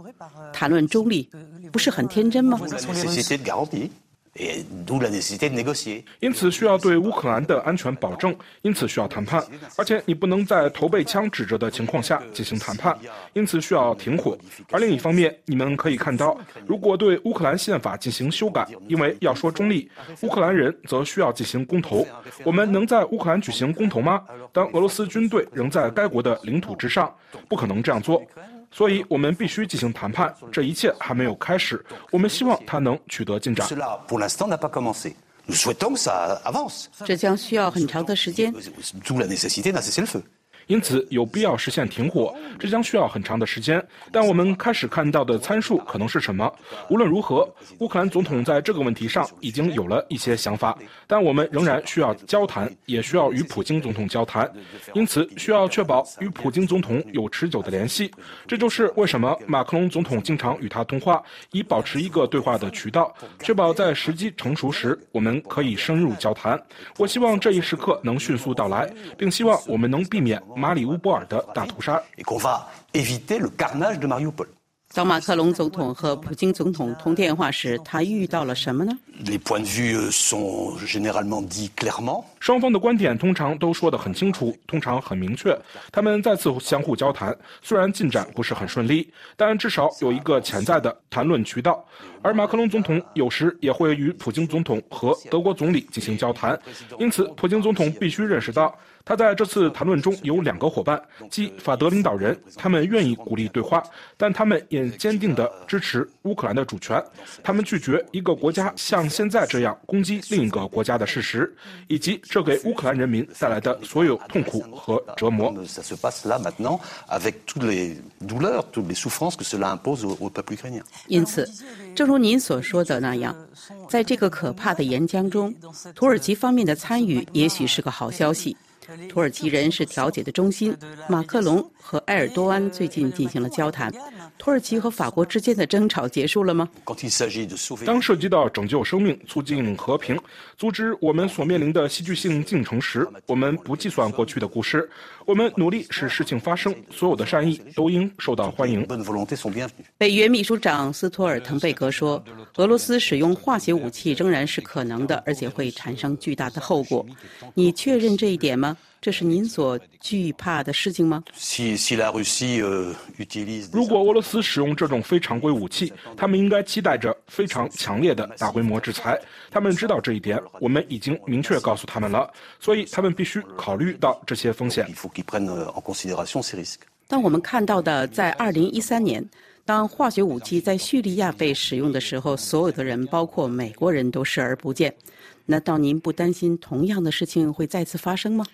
谈论中立，不是很天真吗？因此需要对乌克兰的安全保证，因此需要谈判，而且你不能在头被枪指着的情况下进行谈判，因此需要停火。而另一方面，你们可以看到，如果对乌克兰宪法进行修改，因为要说中立，乌克兰人则需要进行公投。我们能在乌克兰举行公投吗？当俄罗斯军队仍在该国的领土之上，不可能这样做。所以我们必须进行谈判，这一切还没有开始。我们希望它能取得进展。这将需要很长的时间。因此，有必要实现停火，这将需要很长的时间。但我们开始看到的参数可能是什么？无论如何，乌克兰总统在这个问题上已经有了一些想法，但我们仍然需要交谈，也需要与普京总统交谈。因此，需要确保与普京总统有持久的联系。这就是为什么马克龙总统经常与他通话，以保持一个对话的渠道，确保在时机成熟时，我们可以深入交谈。我希望这一时刻能迅速到来，并希望我们能避免。马里乌波尔的大屠杀。当马克龙总统和普京总统通电话时，他遇到了什么呢？双方的观点通常都说得很清楚，通常很明确。他们再次相互交谈，虽然进展不是很顺利，但至少有一个潜在的谈论渠道。而马克龙总统有时也会与普京总统和德国总理进行交谈，因此普京总统必须认识到。他在这次谈论中有两个伙伴，即法德领导人，他们愿意鼓励对话，但他们也坚定地支持乌克兰的主权。他们拒绝一个国家像现在这样攻击另一个国家的事实，以及这给乌克兰人民带来的所有痛苦和折磨。因此，正如您所说的那样，在这个可怕的岩浆中，土耳其方面的参与也许是个好消息。土耳其人是调解的中心。马克龙和埃尔多安最近进行了交谈。土耳其和法国之间的争吵结束了吗？当涉及到拯救生命、促进和平、阻止我们所面临的戏剧性进程时，我们不计算过去的故事。我们努力使事情发生。所有的善意都应受到欢迎。北约秘书长斯托尔滕贝格说：“俄罗斯使用化学武器仍然是可能的，而且会产生巨大的后果。”你确认这一点吗？这是您所惧怕的事情吗？如果俄罗斯使用这种非常规武器，他们应该期待着非常强烈的大规模制裁。他们知道这一点，我们已经明确告诉他们了，所以他们必须考虑到这些风险。当我们看到的，在二零一三年，当化学武器在叙利亚被使用的时候，所有的人，包括美国人都视而不见。难道您不担心同样的事情会再次发生吗？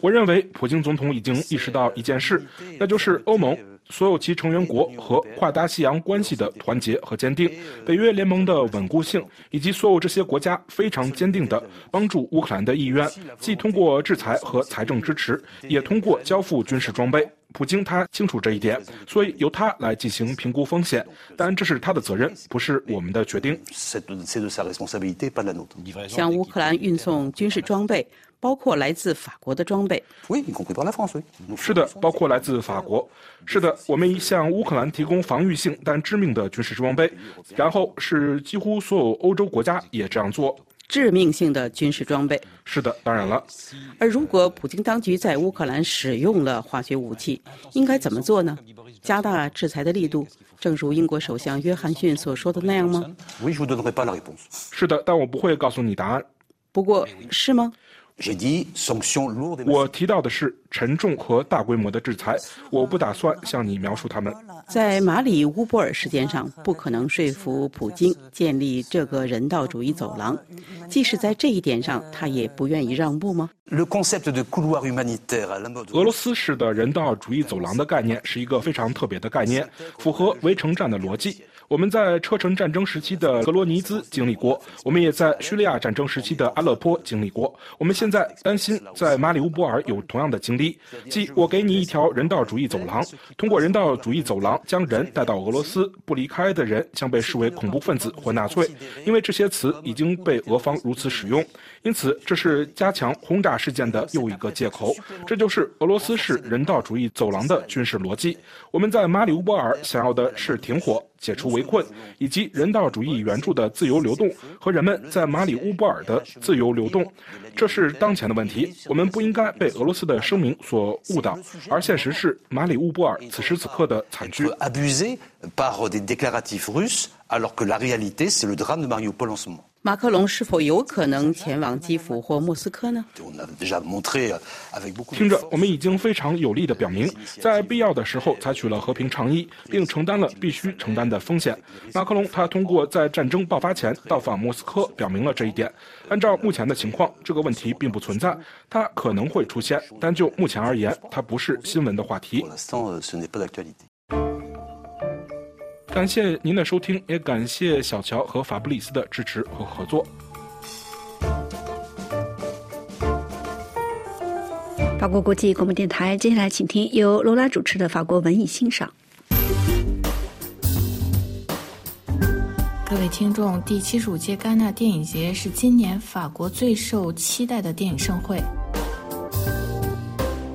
我认为普京总统已经意识到一件事，那就是欧盟所有其成员国和跨大西洋关系的团结和坚定，北约联盟的稳固性，以及所有这些国家非常坚定的帮助乌克兰的意愿，既通过制裁和财政支持，也通过交付军事装备。普京他清楚这一点，所以由他来进行评估风险，但这是他的责任，不是我们的决定。向乌克兰运送军事装备，包括来自法国的装备。是的，包括来自法国。是的，我们已向乌克兰提供防御性但致命的军事装备，然后是几乎所有欧洲国家也这样做。致命性的军事装备。是的，当然了。而如果普京当局在乌克兰使用了化学武器，应该怎么做呢？加大制裁的力度，正如英国首相约翰逊所说的那样吗？是的，但我不会告诉你答案。不过，是吗？我提到的是沉重和大规模的制裁，我不打算向你描述他们。在马里乌波尔事件上，不可能说服普京建立这个人道主义走廊，即使在这一点上，他也不愿意让步吗？俄罗斯式的人道主义走廊的概念是一个非常特别的概念，符合围城战的逻辑。我们在车臣战争时期的格罗尼兹经历过，我们也在叙利亚战争时期的阿勒颇经历过。我们现在担心在马里乌波尔有同样的经历，即我给你一条人道主义走廊，通过人道主义走廊将人带到俄罗斯，不离开的人将被视为恐怖分子或纳粹，因为这些词已经被俄方如此使用。因此，这是加强轰炸事件的又一个借口。这就是俄罗斯式人道主义走廊的军事逻辑。我们在马里乌波尔想要的是停火。解除围困以及人道主义援助的自由流动和人们在马里乌波尔的自由流动，这是当前的问题。我们不应该被俄罗斯的声明所误导，而现实是马里乌波尔此时此刻的惨剧。马克龙是否有可能前往基辅或莫斯科呢？听着，我们已经非常有力的表明，在必要的时候采取了和平倡议，并承担了必须承担的风险。马克龙他通过在战争爆发前到访莫斯科表明了这一点。按照目前的情况，这个问题并不存在，它可能会出现，但就目前而言，它不是新闻的话题。感谢您的收听，也感谢小乔和法布里斯的支持和合作。法国国际广播电台，接下来请听由罗拉主持的法国文艺欣赏。各位听众，第七十五届戛纳电影节是今年法国最受期待的电影盛会。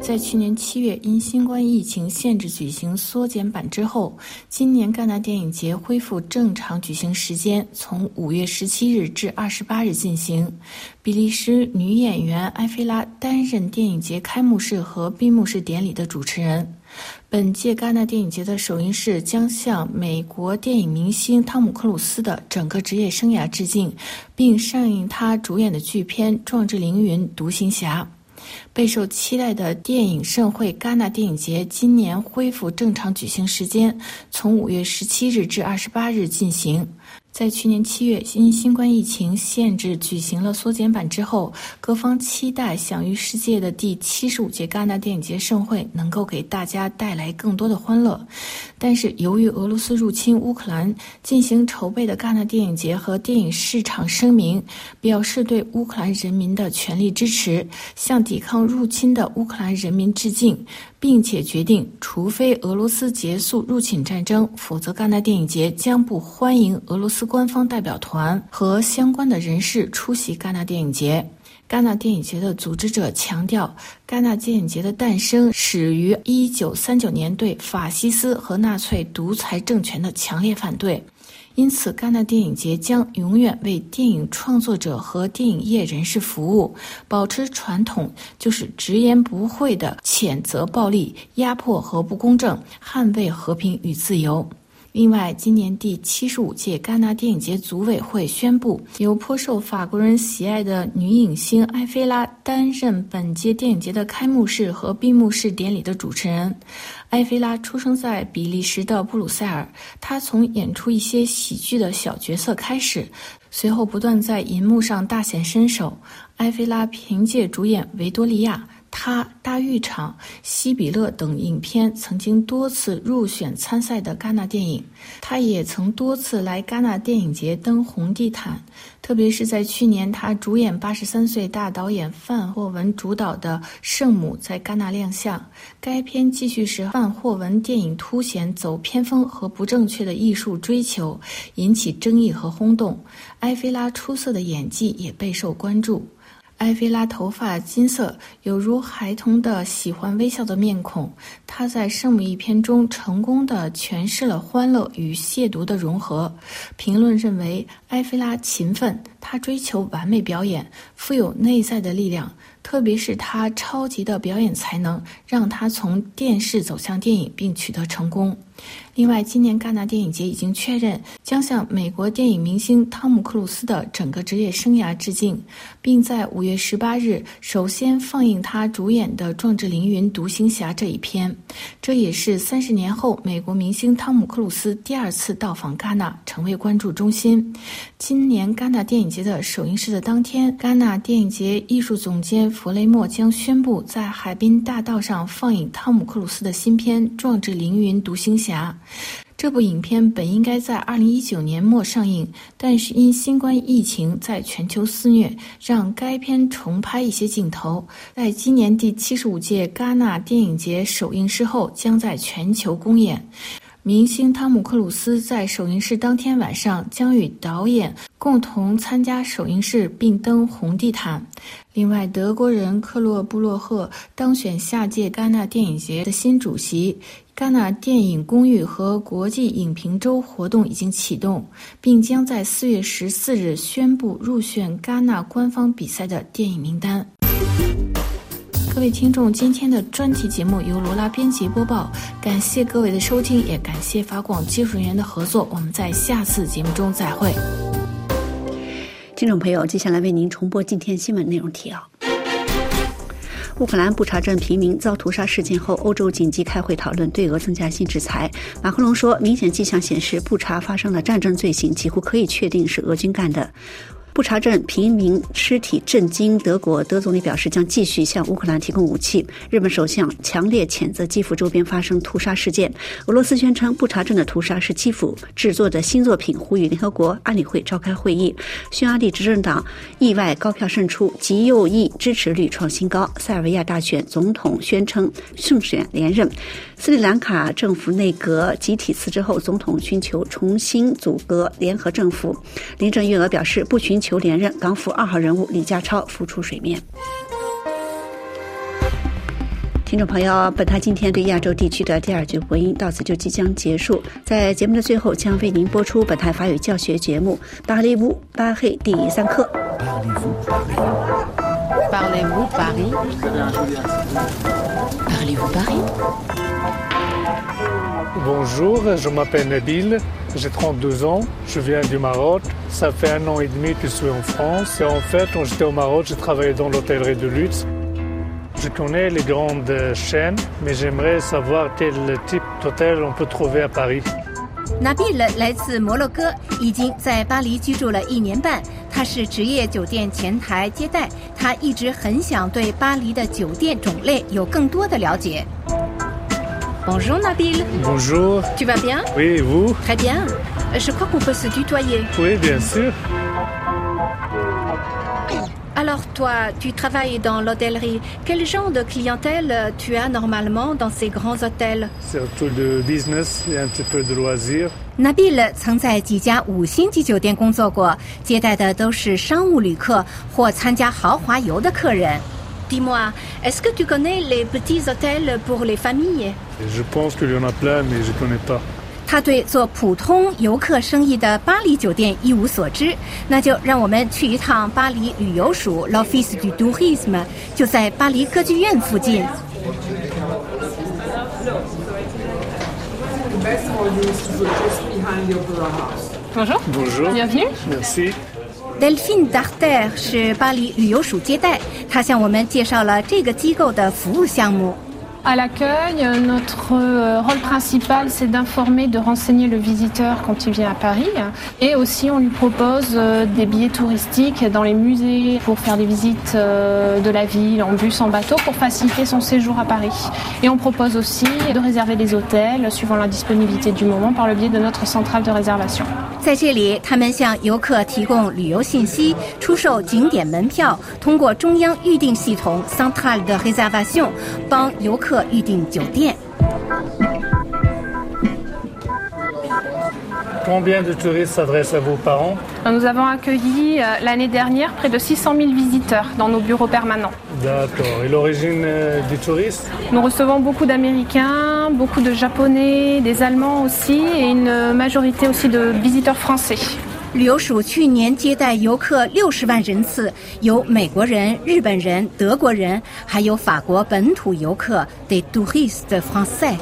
在去年七月因新冠疫情限制举行缩减版之后，今年戛纳电影节恢复正常举行时间，从五月十七日至二十八日进行。比利时女演员埃菲拉担任电影节开幕式和闭幕式典礼的主持人。本届戛纳电影节的首映式将向美国电影明星汤姆·克鲁斯的整个职业生涯致敬，并上映他主演的巨片《壮志凌云：独行侠》。备受期待的电影盛会戛纳电影节今年恢复正常举行时间，从五月十七日至二十八日进行。在去年七月因新冠疫情限制举行了缩减版之后，各方期待享誉世界的第七十五届戛纳电影节盛会能够给大家带来更多的欢乐。但是，由于俄罗斯入侵乌克兰，进行筹备的戛纳电影节和电影市场声明，表示对乌克兰人民的全力支持，向抵抗入侵的乌克兰人民致敬。并且决定，除非俄罗斯结束入侵战争，否则戛纳电影节将不欢迎俄罗斯官方代表团和相关的人士出席戛纳电影节。戛纳电影节的组织者强调，戛纳电影节的诞生始于1939年对法西斯和纳粹独裁政权的强烈反对。因此，戛纳电影节将永远为电影创作者和电影业人士服务，保持传统，就是直言不讳的谴责暴力、压迫和不公正，捍卫和平与自由。另外，今年第七十五届戛纳电影节组委会宣布，由颇受法国人喜爱的女影星埃菲拉担任本届电影节的开幕式和闭幕式典礼的主持人。埃菲拉出生在比利时的布鲁塞尔，她从演出一些喜剧的小角色开始，随后不断在银幕上大显身手。埃菲拉凭借主演《维多利亚》。他大浴场、西比勒等影片曾经多次入选参赛的戛纳电影，他也曾多次来戛纳电影节登红地毯，特别是在去年，他主演八十三岁大导演范霍文主导的《圣母》在戛纳亮相。该片继续是范霍文电影凸显走偏锋和不正确的艺术追求，引起争议和轰动。埃菲拉出色的演技也备受关注。埃菲拉头发金色，有如孩童的喜欢微笑的面孔。她在《圣母》一篇中成功的诠释了欢乐与亵渎的融合。评论认为，埃菲拉勤奋，她追求完美表演，富有内在的力量。特别是她超级的表演才能，让她从电视走向电影，并取得成功。另外，今年戛纳电影节已经确认将向美国电影明星汤姆·克鲁斯的整个职业生涯致敬，并在五月十八日首先放映他主演的《壮志凌云：独行侠》这一篇。这也是三十年后美国明星汤姆·克鲁斯第二次到访戛纳，成为关注中心。今年戛纳电影节的首映式的当天，戛纳电影节艺术总监弗雷默将宣布在海滨大道上放映汤姆·克鲁斯的新片《壮志凌云：独行侠》。这部影片本应该在二零一九年末上映，但是因新冠疫情在全球肆虐，让该片重拍一些镜头。在今年第七十五届戛纳电影节首映之后，将在全球公演。明星汤姆·克鲁斯在首映式当天晚上将与导演共同参加首映式，并登红地毯。另外，德国人克洛布洛赫当选下届戛纳电影节的新主席。戛纳电影公寓和国际影评周活动已经启动，并将在四月十四日宣布入选戛纳官方比赛的电影名单。各位听众，今天的专题节目由罗拉编辑播报，感谢各位的收听，也感谢法广技术人员的合作。我们在下次节目中再会。听众朋友，接下来为您重播今天新闻内容提要。乌克兰布查镇平民遭屠杀事件后，欧洲紧急开会讨论对俄增加新制裁。马克龙说，明显迹象显示，布查发生的战争罪行几乎可以确定是俄军干的。布查镇平民尸体震惊德国，德总理表示将继续向乌克兰提供武器。日本首相强烈谴责基辅周边发生屠杀事件。俄罗斯宣称布查镇的屠杀是基辅制作的新作品，呼吁联合国安理会召开会议。匈牙利执政党意外高票胜出，极右翼支持率创新高。塞尔维亚大选总统宣称胜选连任。斯里兰卡政府内阁集体辞职后，总统寻求重新组阁联合政府。林郑月娥表示不寻。求连任，港府二号人物李家超浮出水面。听众朋友，本台今天对亚洲地区的第二句播音到此就即将结束。在节目的最后，将为您播出本台法语教学节目《巴黎乌巴黑》第三课。Parlez-vous Paris Parlez-vous Paris Bonjour, je m'appelle Nabil, j'ai 32 ans, je viens du Maroc. Ça fait un an et demi que je suis en France et en fait, quand j'étais au Maroc, j'ai travaillé dans l'hôtellerie de luxe. Je connais les grandes chaînes, mais j'aimerais savoir quel type d'hôtel on peut trouver à Paris. Nabil 来自摩洛哥，已经在巴黎居住了一年半。他是职业酒店前台接待，他一直很想对巴黎的酒店种类有更多的了解。 Bonjour Nabil. Bonjour. Tu vas bien? Oui, et vous? Très bien. Je crois qu'on peut se tutoyer. Oui, bien sûr. Alors toi, tu travailles dans l'hôtellerie. Quel genre de clientèle tu as normalement dans ces grands hôtels Surtout de business et un petit peu de loisirs. Nabil 曾在几家五星级酒店工作过，接待的都是商务旅客或参加豪华游的客人。 Dis-moi, est-ce que tu connais les petits hôtels pour les familles Je pense qu'il y en a plein, mais je ne connais pas. 他对做普通游客生意的巴黎酒店一无所知，那就让我们去一趟巴黎旅游署 L'Office du Tourisme，就在巴黎歌剧院附近。 Bonjour. Bonjour. Bienvenue. Merci. Delphine Darter 是巴黎旅游署接待，他向我们介绍了这个机构的服务项目。À l'accueil, notre euh, rôle principal, c'est d'informer, de renseigner le visiteur quand il vient à Paris. Et aussi, on lui propose euh, des billets touristiques dans les musées pour faire des visites euh, de la ville en bus, en bateau, pour faciliter son séjour à Paris. Et on propose aussi de réserver des hôtels suivant la disponibilité du moment par le biais de notre centrale de réservation. 在这里，他们向游客提供旅游信息，出售景点门票，通过中央预订系统 Centrale de Réservation 帮游客 预订酒店。 Combien de touristes s'adressent à vous par an Nous avons accueilli euh, l'année dernière près de 600 000 visiteurs dans nos bureaux permanents. D'accord. Et l'origine euh, des touristes Nous recevons beaucoup d'Américains, beaucoup de Japonais, des Allemands aussi et une majorité aussi de visiteurs français. 旅游署去年接待游客六十万人次，有美国人、日本人、德国人，还有法国本土游客 des touristes français。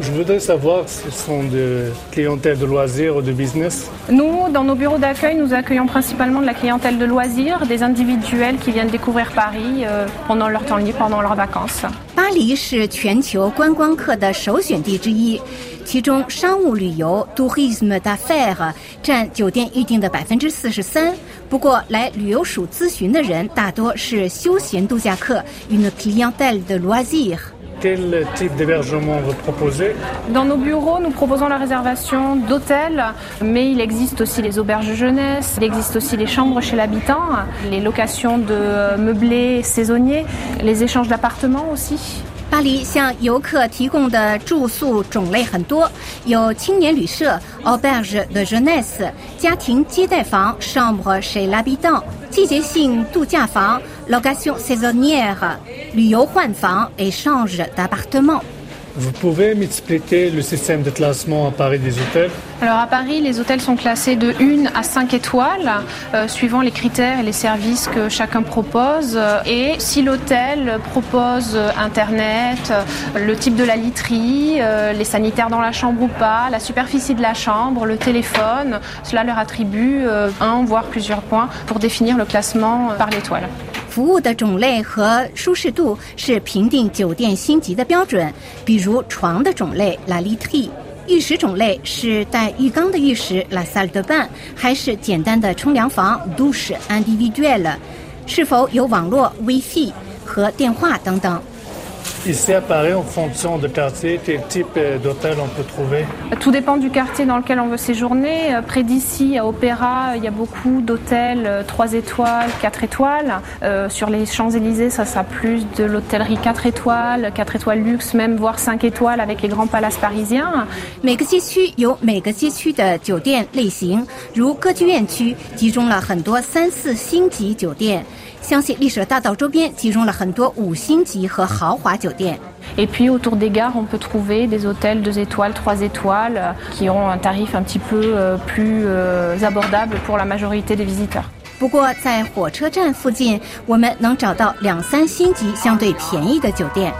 Je voudrais savoir si ce sont de clientèle de loisirs ou de business. Nous, dans nos bureaux d'accueil, nous accueillons principalement de la clientèle de loisirs, des individuels qui viennent découvrir Paris euh, pendant leur temps libre, pendant leurs vacances. 巴黎是全球观光客的首选地之一，其中商务旅游 （tourisme d'affaires） 占酒店预订的百分之四十三。不过，来旅游署咨询的人大多是休闲度假客 （une clientèle de loisirs）。 Quel type d'hébergement vous proposez Dans nos bureaux, nous proposons la réservation d'hôtels, mais il existe aussi les auberges jeunesse, il existe aussi les chambres chez l'habitant, les locations de meublés saisonniers, les échanges d'appartements aussi. 巴黎向游客提供的住宿种类很多，有青年旅社 （auberge de jeunesse）、家庭接待房 （chambre chez l'habitant）、季节性度假房 （location saisonnière）、旅游换房 （échange d'appartement）。Vous pouvez m'expliquer le système de classement à Paris des hôtels Alors à Paris, les hôtels sont classés de 1 à 5 étoiles, euh, suivant les critères et les services que chacun propose. Et si l'hôtel propose euh, Internet, euh, le type de la literie, euh, les sanitaires dans la chambre ou pas, la superficie de la chambre, le téléphone, cela leur attribue euh, un voire plusieurs points pour définir le classement euh, par l'étoile. 服务的种类和舒适度是评定酒店星级的标准，比如床的种类 la literie，浴室种类是带浴缸的浴室 la salle de bain，还是简单的冲凉房 douche individuelle，是否有网络 WiFi 和电话等等。Ici à Paris, en fonction de quartier, quel type euh, d'hôtel on peut trouver Tout dépend du quartier dans lequel on veut séjourner. Euh, Près d'ici, à Opéra, il y a beaucoup d'hôtels 3 étoiles, 4 étoiles. Euh, sur les Champs-Élysées, ça sera plus de l'hôtellerie 4 étoiles, 4 étoiles luxe, même voire 5 étoiles avec les grands palaces parisiens. 每个街区有每个街区的酒店类型，如歌剧院区集中了很多三四星级酒店， 相信历史大道周边集中了很多五星级和豪华酒酒店。Et puis autour des gares, on peut trouver des hôtels 2 étoiles, 3 étoiles, qui ont un tarif un petit peu plus abordable pour la majorité des visiteurs. 不过，在火车站附近，我们能找到两三星级相对便宜的酒店。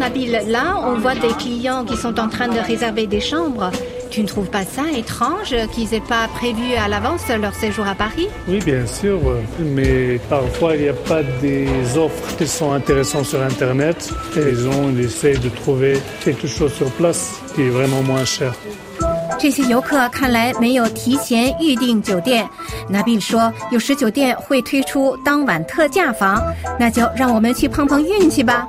Alors Nabil, là, on voit des clients qui sont en train de réserver des chambres. Tu ne trouves pas ça étrange qu'ils n'aient pas prévu à l'avance leur séjour à Paris Oui, bien sûr, mais parfois il n'y a pas des offres qui sont intéressantes sur Internet. Et les gens essaient de trouver quelque chose sur place qui est vraiment moins cher. 这些游客看来没有提前预订酒店。拿比说，有时酒店会推出当晚特价房，那就让我们去碰碰运气吧。